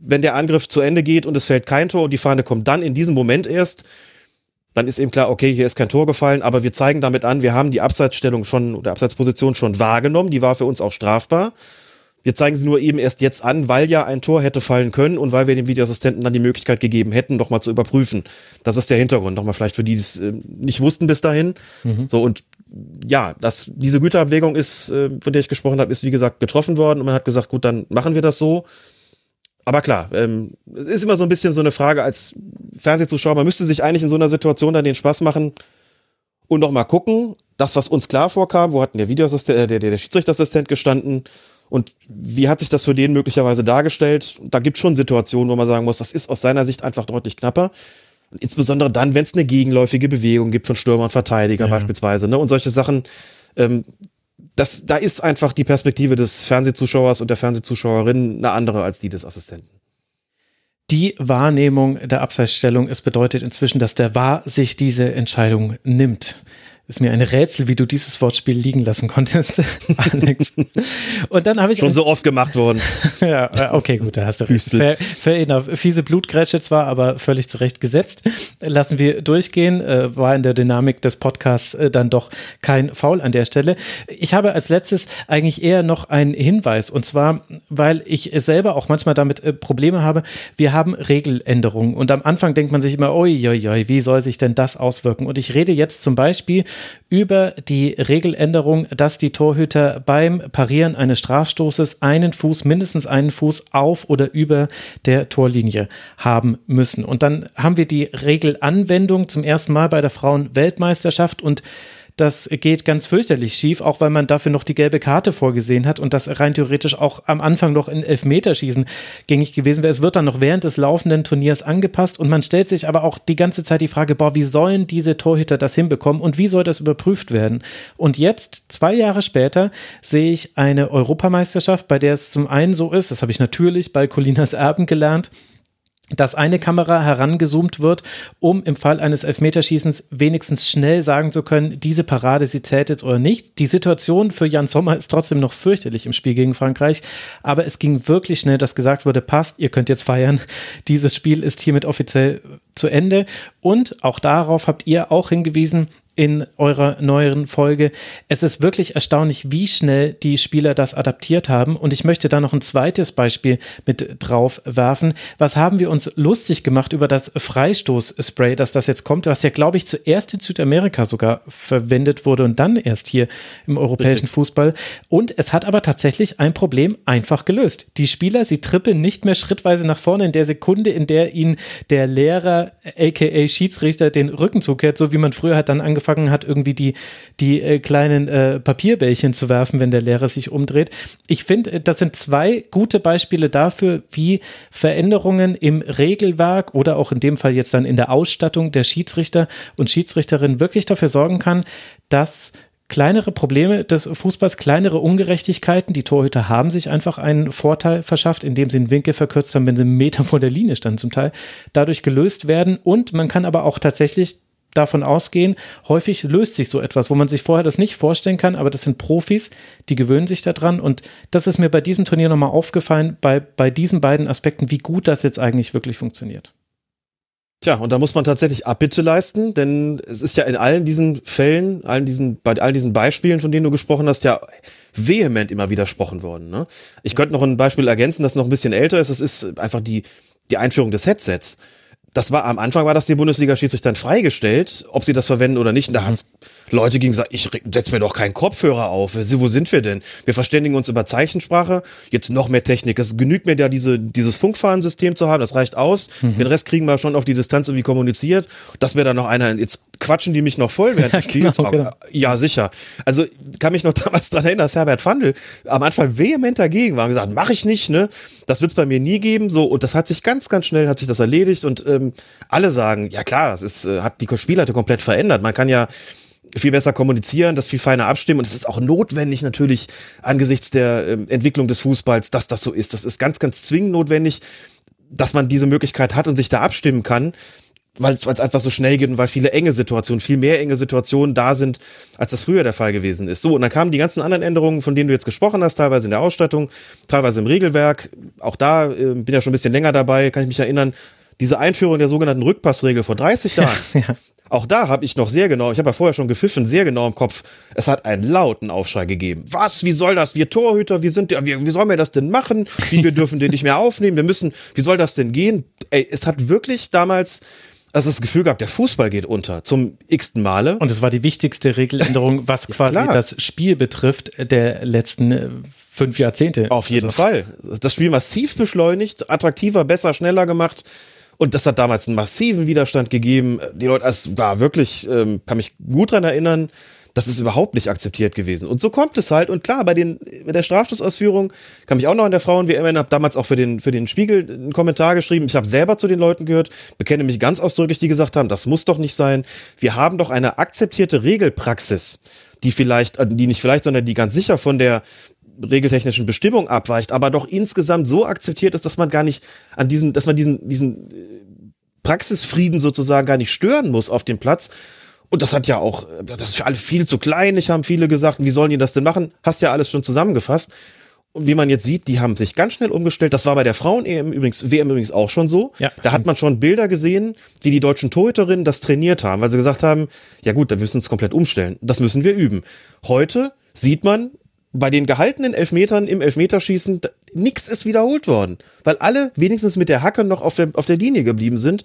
wenn der Angriff zu Ende geht und es fällt kein Tor und die Fahne kommt dann in diesem Moment erst, dann ist eben klar, okay, hier ist kein Tor gefallen, aber wir zeigen damit an, wir haben die Abseitsstellung schon oder Abseitsposition schon wahrgenommen, die war für uns auch strafbar. Wir zeigen sie nur eben erst jetzt an, weil ja ein Tor hätte fallen können und weil wir dem Videoassistenten dann die Möglichkeit gegeben hätten, nochmal zu überprüfen. Das ist der Hintergrund, nochmal vielleicht für die, die es äh, nicht wussten bis dahin. Mhm. So und ja, das, diese Güterabwägung ist, äh, von der ich gesprochen habe, ist wie gesagt getroffen worden und man hat gesagt, gut, dann machen wir das so aber klar, ähm, es ist immer so ein bisschen so eine Frage als Fernsehzuschauer. Man müsste sich eigentlich in so einer Situation dann den Spaß machen und noch mal gucken. Das, was uns klar vorkam, wo hatten der Videoassistent, äh, der, der, der Schiedsrichterassistent gestanden und wie hat sich das für den möglicherweise dargestellt? Da gibt schon Situationen, wo man sagen muss, das ist aus seiner Sicht einfach deutlich knapper. Und insbesondere dann, wenn es eine gegenläufige Bewegung gibt von Stürmer und Verteidiger ja. beispielsweise, ne? Und solche Sachen, ähm, das, da ist einfach die Perspektive des Fernsehzuschauers und der Fernsehzuschauerin eine andere als die des Assistenten. Die Wahrnehmung der Abseitsstellung, es bedeutet inzwischen, dass der Wahr sich diese Entscheidung nimmt ist mir ein Rätsel, wie du dieses Wortspiel liegen lassen konntest, Alex. Und dann habe ich. Schon so oft gemacht worden. ja, äh, okay, gut, da hast du recht. Fair, fair enough. Fiese Blutgrätsche zwar, aber völlig zurecht gesetzt. Lassen wir durchgehen. Äh, war in der Dynamik des Podcasts äh, dann doch kein Foul an der Stelle. Ich habe als letztes eigentlich eher noch einen Hinweis. Und zwar, weil ich selber auch manchmal damit Probleme habe. Wir haben Regeländerungen. Und am Anfang denkt man sich immer, oi, oi, oi, wie soll sich denn das auswirken? Und ich rede jetzt zum Beispiel über die Regeländerung, dass die Torhüter beim Parieren eines Strafstoßes einen Fuß, mindestens einen Fuß auf oder über der Torlinie haben müssen. Und dann haben wir die Regelanwendung zum ersten Mal bei der Frauenweltmeisterschaft und das geht ganz fürchterlich schief, auch weil man dafür noch die gelbe Karte vorgesehen hat und das rein theoretisch auch am Anfang noch in Elfmeterschießen gängig gewesen wäre. Es wird dann noch während des laufenden Turniers angepasst und man stellt sich aber auch die ganze Zeit die Frage, boah, wie sollen diese Torhüter das hinbekommen und wie soll das überprüft werden? Und jetzt, zwei Jahre später, sehe ich eine Europameisterschaft, bei der es zum einen so ist, das habe ich natürlich bei Colinas Erben gelernt, dass eine Kamera herangezoomt wird, um im Fall eines Elfmeterschießens wenigstens schnell sagen zu können, diese Parade, sie zählt jetzt oder nicht. Die Situation für Jan Sommer ist trotzdem noch fürchterlich im Spiel gegen Frankreich, aber es ging wirklich schnell, dass gesagt wurde, passt, ihr könnt jetzt feiern. Dieses Spiel ist hiermit offiziell zu Ende. Und auch darauf habt ihr auch hingewiesen, in eurer neueren Folge. Es ist wirklich erstaunlich, wie schnell die Spieler das adaptiert haben. Und ich möchte da noch ein zweites Beispiel mit drauf werfen. Was haben wir uns lustig gemacht über das Freistoßspray, dass das jetzt kommt, was ja, glaube ich, zuerst in Südamerika sogar verwendet wurde und dann erst hier im europäischen Richtig. Fußball. Und es hat aber tatsächlich ein Problem einfach gelöst. Die Spieler, sie trippeln nicht mehr schrittweise nach vorne in der Sekunde, in der ihnen der Lehrer, aka Schiedsrichter, den Rücken zukehrt, so wie man früher hat dann angefangen angefangen hat, irgendwie die, die äh, kleinen äh, Papierbällchen zu werfen, wenn der Lehrer sich umdreht. Ich finde, äh, das sind zwei gute Beispiele dafür, wie Veränderungen im Regelwerk oder auch in dem Fall jetzt dann in der Ausstattung der Schiedsrichter und Schiedsrichterinnen wirklich dafür sorgen kann, dass kleinere Probleme des Fußballs, kleinere Ungerechtigkeiten. Die Torhüter haben sich einfach einen Vorteil verschafft, indem sie den Winkel verkürzt haben, wenn sie einen Meter vor der Linie standen zum Teil, dadurch gelöst werden. Und man kann aber auch tatsächlich davon ausgehen, häufig löst sich so etwas, wo man sich vorher das nicht vorstellen kann, aber das sind Profis, die gewöhnen sich daran und das ist mir bei diesem Turnier nochmal aufgefallen, bei, bei diesen beiden Aspekten, wie gut das jetzt eigentlich wirklich funktioniert. Tja, und da muss man tatsächlich Abbitte leisten, denn es ist ja in allen diesen Fällen, allen diesen, bei all diesen Beispielen, von denen du gesprochen hast, ja vehement immer widersprochen worden. Ne? Ich könnte noch ein Beispiel ergänzen, das noch ein bisschen älter ist. Das ist einfach die, die Einführung des Headsets das war am Anfang war das den Bundesliga-Schiedsrichtern freigestellt, ob sie das verwenden oder nicht. Und da mhm. hat's Leute gegen gesagt, ich setz mir doch keinen Kopfhörer auf. Wo sind wir denn? Wir verständigen uns über Zeichensprache. Jetzt noch mehr Technik. Es genügt mir ja diese, dieses Funkfahrensystem zu haben. Das reicht aus. Mhm. Den Rest kriegen wir schon auf die Distanz irgendwie kommuniziert. Dass mir da noch einer, jetzt quatschen die mich noch voll während des Spiels. genau, genau. Ja, sicher. Also kann mich noch damals dran erinnern, dass Herbert Fandl am Anfang vehement dagegen war und gesagt, mache ich nicht, ne? Das wird's bei mir nie geben. So, und das hat sich ganz, ganz schnell hat sich das erledigt und ähm, alle sagen, ja klar, es ist, äh, hat die Spielleiter komplett verändert. Man kann ja viel besser kommunizieren, das viel feiner abstimmen und es ist auch notwendig natürlich angesichts der äh, Entwicklung des Fußballs, dass das so ist. Das ist ganz, ganz zwingend notwendig, dass man diese Möglichkeit hat und sich da abstimmen kann, weil es einfach so schnell geht und weil viele enge Situationen, viel mehr enge Situationen da sind, als das früher der Fall gewesen ist. So, und dann kamen die ganzen anderen Änderungen, von denen du jetzt gesprochen hast, teilweise in der Ausstattung, teilweise im Regelwerk. Auch da äh, bin ja schon ein bisschen länger dabei, kann ich mich erinnern. Diese Einführung der sogenannten Rückpassregel vor 30 Jahren. Ja, ja. Auch da habe ich noch sehr genau, ich habe ja vorher schon gepfiffen, sehr genau im Kopf. Es hat einen lauten Aufschrei gegeben. Was? Wie soll das? Wir Torhüter, wir sind wie, wie sollen wir das denn machen? Wie, wir dürfen den nicht mehr aufnehmen. Wir müssen, wie soll das denn gehen? Ey, es hat wirklich damals also das Gefühl gehabt, der Fußball geht unter zum x-ten Male. Und es war die wichtigste Regeländerung, was quasi ja, das Spiel betrifft, der letzten äh, fünf Jahrzehnte. Auf jeden also. Fall. Das Spiel massiv beschleunigt, attraktiver, besser, schneller gemacht. Und das hat damals einen massiven Widerstand gegeben. Die Leute, es war wirklich, ähm, kann mich gut dran erinnern, das ist überhaupt nicht akzeptiert gewesen. Und so kommt es halt. Und klar, bei, den, bei der Strafschussausführung kann mich auch noch an der Frauen-WM erinnern, habe damals auch für den, für den Spiegel einen Kommentar geschrieben. Ich habe selber zu den Leuten gehört, bekenne mich ganz ausdrücklich, die gesagt haben, das muss doch nicht sein. Wir haben doch eine akzeptierte Regelpraxis, die vielleicht, äh, die nicht vielleicht, sondern die ganz sicher von der regeltechnischen Bestimmung abweicht, aber doch insgesamt so akzeptiert ist, dass man gar nicht an diesen, dass man diesen, diesen äh, Praxisfrieden sozusagen gar nicht stören muss auf dem Platz. Und das hat ja auch, das ist für alle viel zu klein. Ich haben viele gesagt, wie sollen die das denn machen? Hast ja alles schon zusammengefasst. Und wie man jetzt sieht, die haben sich ganz schnell umgestellt. Das war bei der Frauen-EM übrigens, WM übrigens auch schon so. Ja. Da hat man schon Bilder gesehen, wie die deutschen Torhüterinnen das trainiert haben, weil sie gesagt haben, ja gut, da müssen wir uns komplett umstellen. Das müssen wir üben. Heute sieht man, bei den gehaltenen Elfmetern im Elfmeterschießen, nichts ist wiederholt worden, weil alle wenigstens mit der Hacke noch auf der, auf der Linie geblieben sind.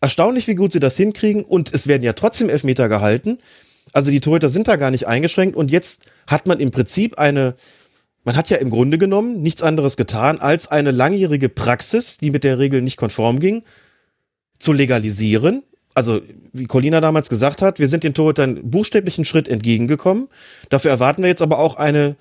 Erstaunlich, wie gut sie das hinkriegen und es werden ja trotzdem Elfmeter gehalten. Also die Torhüter sind da gar nicht eingeschränkt und jetzt hat man im Prinzip eine, man hat ja im Grunde genommen nichts anderes getan, als eine langjährige Praxis, die mit der Regel nicht konform ging, zu legalisieren also wie Colina damals gesagt hat, wir sind den Torhütern buchstäblichen Schritt entgegengekommen. Dafür erwarten wir jetzt aber auch eine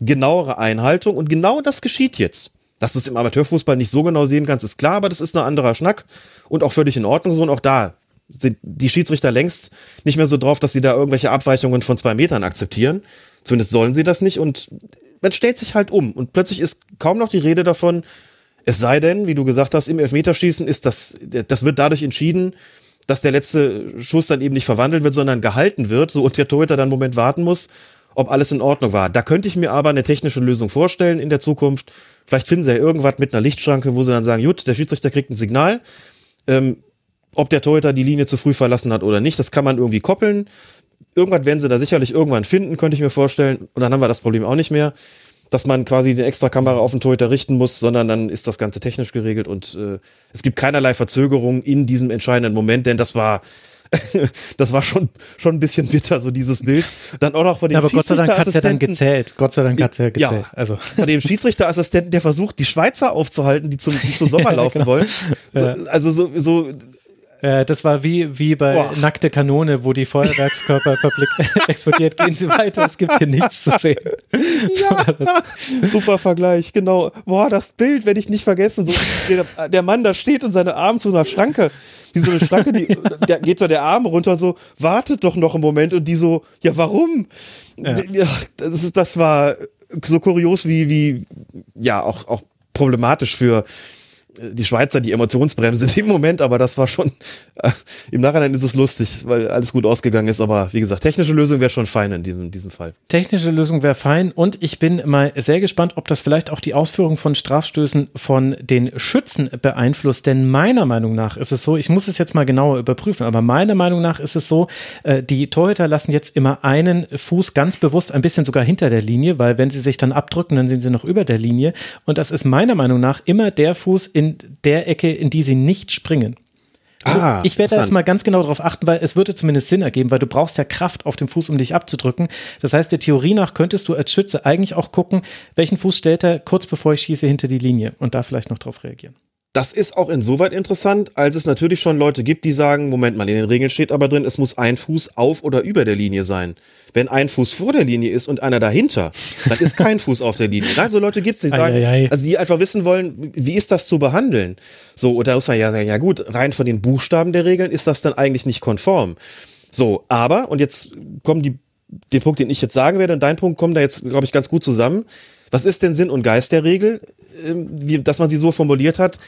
genauere Einhaltung und genau das geschieht jetzt. Dass du es im Amateurfußball nicht so genau sehen kannst, ist klar, aber das ist ein anderer Schnack und auch völlig in Ordnung so und auch da sind die Schiedsrichter längst nicht mehr so drauf, dass sie da irgendwelche Abweichungen von zwei Metern akzeptieren. Zumindest sollen sie das nicht und man stellt sich halt um und plötzlich ist kaum noch die Rede davon, es sei denn, wie du gesagt hast, im Elfmeterschießen ist das, das wird dadurch entschieden, dass der letzte Schuss dann eben nicht verwandelt wird, sondern gehalten wird, so und der Torhüter dann einen Moment warten muss, ob alles in Ordnung war. Da könnte ich mir aber eine technische Lösung vorstellen in der Zukunft. Vielleicht finden sie ja irgendwas mit einer Lichtschranke, wo sie dann sagen, gut, der Schiedsrichter kriegt ein Signal. Ähm, ob der Torhüter die Linie zu früh verlassen hat oder nicht, das kann man irgendwie koppeln. Irgendwas werden sie da sicherlich irgendwann finden, könnte ich mir vorstellen. Und dann haben wir das Problem auch nicht mehr dass man quasi eine extra Kamera auf den Torhüter richten muss, sondern dann ist das Ganze technisch geregelt und äh, es gibt keinerlei Verzögerung in diesem entscheidenden Moment, denn das war das war schon schon ein bisschen bitter, so dieses Bild. Dann auch noch von dem ja, Aber Gott sei Dank hat es ja dann gezählt. Gott sei Dank hat es ja gezählt. Ja, also. Von dem Schiedsrichterassistenten, der versucht, die Schweizer aufzuhalten, die zum, die zum Sommer laufen genau. wollen. Ja. Also so, so äh, das war wie, wie bei Boah. Nackte Kanone, wo die Feuerwerkskörper explodiert. Gehen Sie weiter, es gibt hier nichts zu sehen. Ja, super Vergleich, genau. Boah, das Bild werde ich nicht vergessen. So, der, der, Mann da steht und seine Arme zu einer Schranke. Wie so eine Schranke, die, da geht so der Arm runter, so, wartet doch noch einen Moment und die so, ja, warum? Ja. das, ist, das war so kurios wie, wie, ja, auch, auch problematisch für, die Schweizer die Emotionsbremse dem Moment, aber das war schon, äh, im Nachhinein ist es lustig, weil alles gut ausgegangen ist, aber wie gesagt, technische Lösung wäre schon fein in diesem, in diesem Fall. Technische Lösung wäre fein und ich bin mal sehr gespannt, ob das vielleicht auch die Ausführung von Strafstößen von den Schützen beeinflusst, denn meiner Meinung nach ist es so, ich muss es jetzt mal genauer überprüfen, aber meiner Meinung nach ist es so, äh, die Torhüter lassen jetzt immer einen Fuß ganz bewusst ein bisschen sogar hinter der Linie, weil wenn sie sich dann abdrücken, dann sind sie noch über der Linie und das ist meiner Meinung nach immer der Fuß in in der Ecke, in die sie nicht springen. Ah, ich werde da jetzt mal ganz genau darauf achten, weil es würde zumindest Sinn ergeben, weil du brauchst ja Kraft auf dem Fuß, um dich abzudrücken. Das heißt, der Theorie nach könntest du als Schütze eigentlich auch gucken, welchen Fuß stellt er kurz bevor ich schieße hinter die Linie und da vielleicht noch drauf reagieren. Das ist auch insoweit interessant, als es natürlich schon Leute gibt, die sagen, Moment mal, in den Regeln steht aber drin, es muss ein Fuß auf oder über der Linie sein. Wenn ein Fuß vor der Linie ist und einer dahinter, dann ist kein Fuß auf der Linie. Nein, so Leute gibt's, die sagen, ei, ei, ei. also die einfach wissen wollen, wie ist das zu behandeln? So, und da muss man ja sagen, ja gut, rein von den Buchstaben der Regeln ist das dann eigentlich nicht konform. So, aber, und jetzt kommen die, den Punkt, den ich jetzt sagen werde, und dein Punkt kommt da jetzt, glaube ich, ganz gut zusammen. Was ist denn Sinn und Geist der Regel? Ähm, wie, dass man sie so formuliert hat,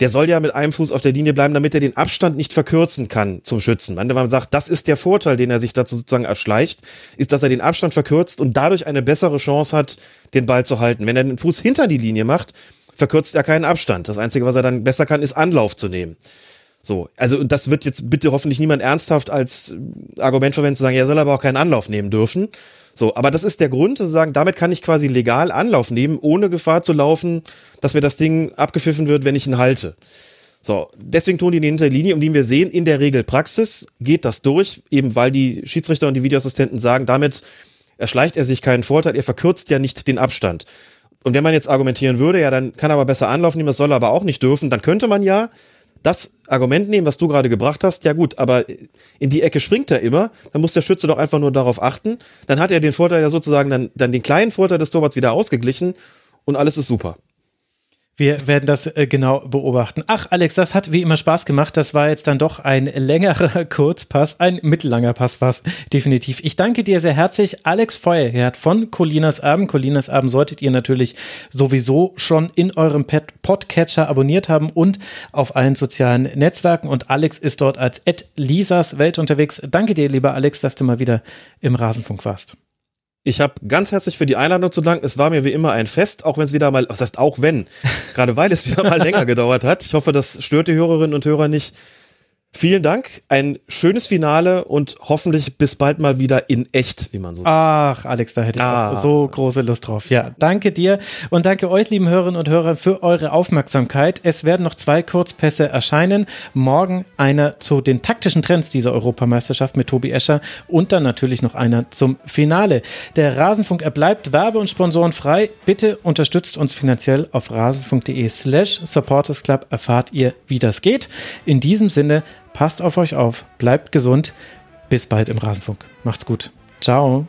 der soll ja mit einem Fuß auf der Linie bleiben, damit er den Abstand nicht verkürzen kann zum Schützen. Wenn man sagt, das ist der Vorteil, den er sich dazu sozusagen erschleicht, ist, dass er den Abstand verkürzt und dadurch eine bessere Chance hat, den Ball zu halten. Wenn er den Fuß hinter die Linie macht, verkürzt er keinen Abstand. Das Einzige, was er dann besser kann, ist Anlauf zu nehmen. So, also und das wird jetzt bitte hoffentlich niemand ernsthaft als Argument verwenden, zu sagen, er soll aber auch keinen Anlauf nehmen dürfen, so, aber das ist der Grund, zu sagen, damit kann ich quasi legal Anlauf nehmen, ohne Gefahr zu laufen, dass mir das Ding abgepfiffen wird, wenn ich ihn halte. So, deswegen tun die in der Linie, und wie wir sehen, in der Regelpraxis geht das durch, eben weil die Schiedsrichter und die Videoassistenten sagen, damit erschleicht er sich keinen Vorteil, er verkürzt ja nicht den Abstand. Und wenn man jetzt argumentieren würde, ja, dann kann er aber besser Anlauf nehmen, das soll er aber auch nicht dürfen, dann könnte man ja das Argument nehmen, was du gerade gebracht hast, ja gut, aber in die Ecke springt er immer, dann muss der Schütze doch einfach nur darauf achten. Dann hat er den Vorteil ja sozusagen dann, dann den kleinen Vorteil des Torwarts wieder ausgeglichen und alles ist super. Wir werden das äh, genau beobachten. Ach, Alex, das hat wie immer Spaß gemacht. Das war jetzt dann doch ein längerer Kurzpass, ein mittellanger Pass war definitiv. Ich danke dir sehr herzlich, Alex Feuerherd von Colinas Abend. Colinas Abend solltet ihr natürlich sowieso schon in eurem Podcatcher abonniert haben und auf allen sozialen Netzwerken. Und Alex ist dort als Ed Lisas Welt unterwegs. Danke dir, lieber Alex, dass du mal wieder im Rasenfunk warst. Ich habe ganz herzlich für die Einladung zu danken. Es war mir wie immer ein Fest, auch wenn es wieder mal, was heißt auch wenn, gerade weil es wieder mal länger gedauert hat. Ich hoffe, das stört die Hörerinnen und Hörer nicht. Vielen Dank, ein schönes Finale und hoffentlich bis bald mal wieder in echt, wie man so sagt. Ach, Alex, da hätte ich ah. so große Lust drauf. Ja, danke dir und danke euch, lieben Hörerinnen und Hörer, für eure Aufmerksamkeit. Es werden noch zwei Kurzpässe erscheinen. Morgen einer zu den taktischen Trends dieser Europameisterschaft mit Tobi Escher und dann natürlich noch einer zum Finale. Der Rasenfunk erbleibt werbe- und sponsorenfrei. Bitte unterstützt uns finanziell auf rasenfunk.de slash supportersclub erfahrt ihr, wie das geht. In diesem Sinne, Passt auf euch auf, bleibt gesund. Bis bald im Rasenfunk. Macht's gut. Ciao.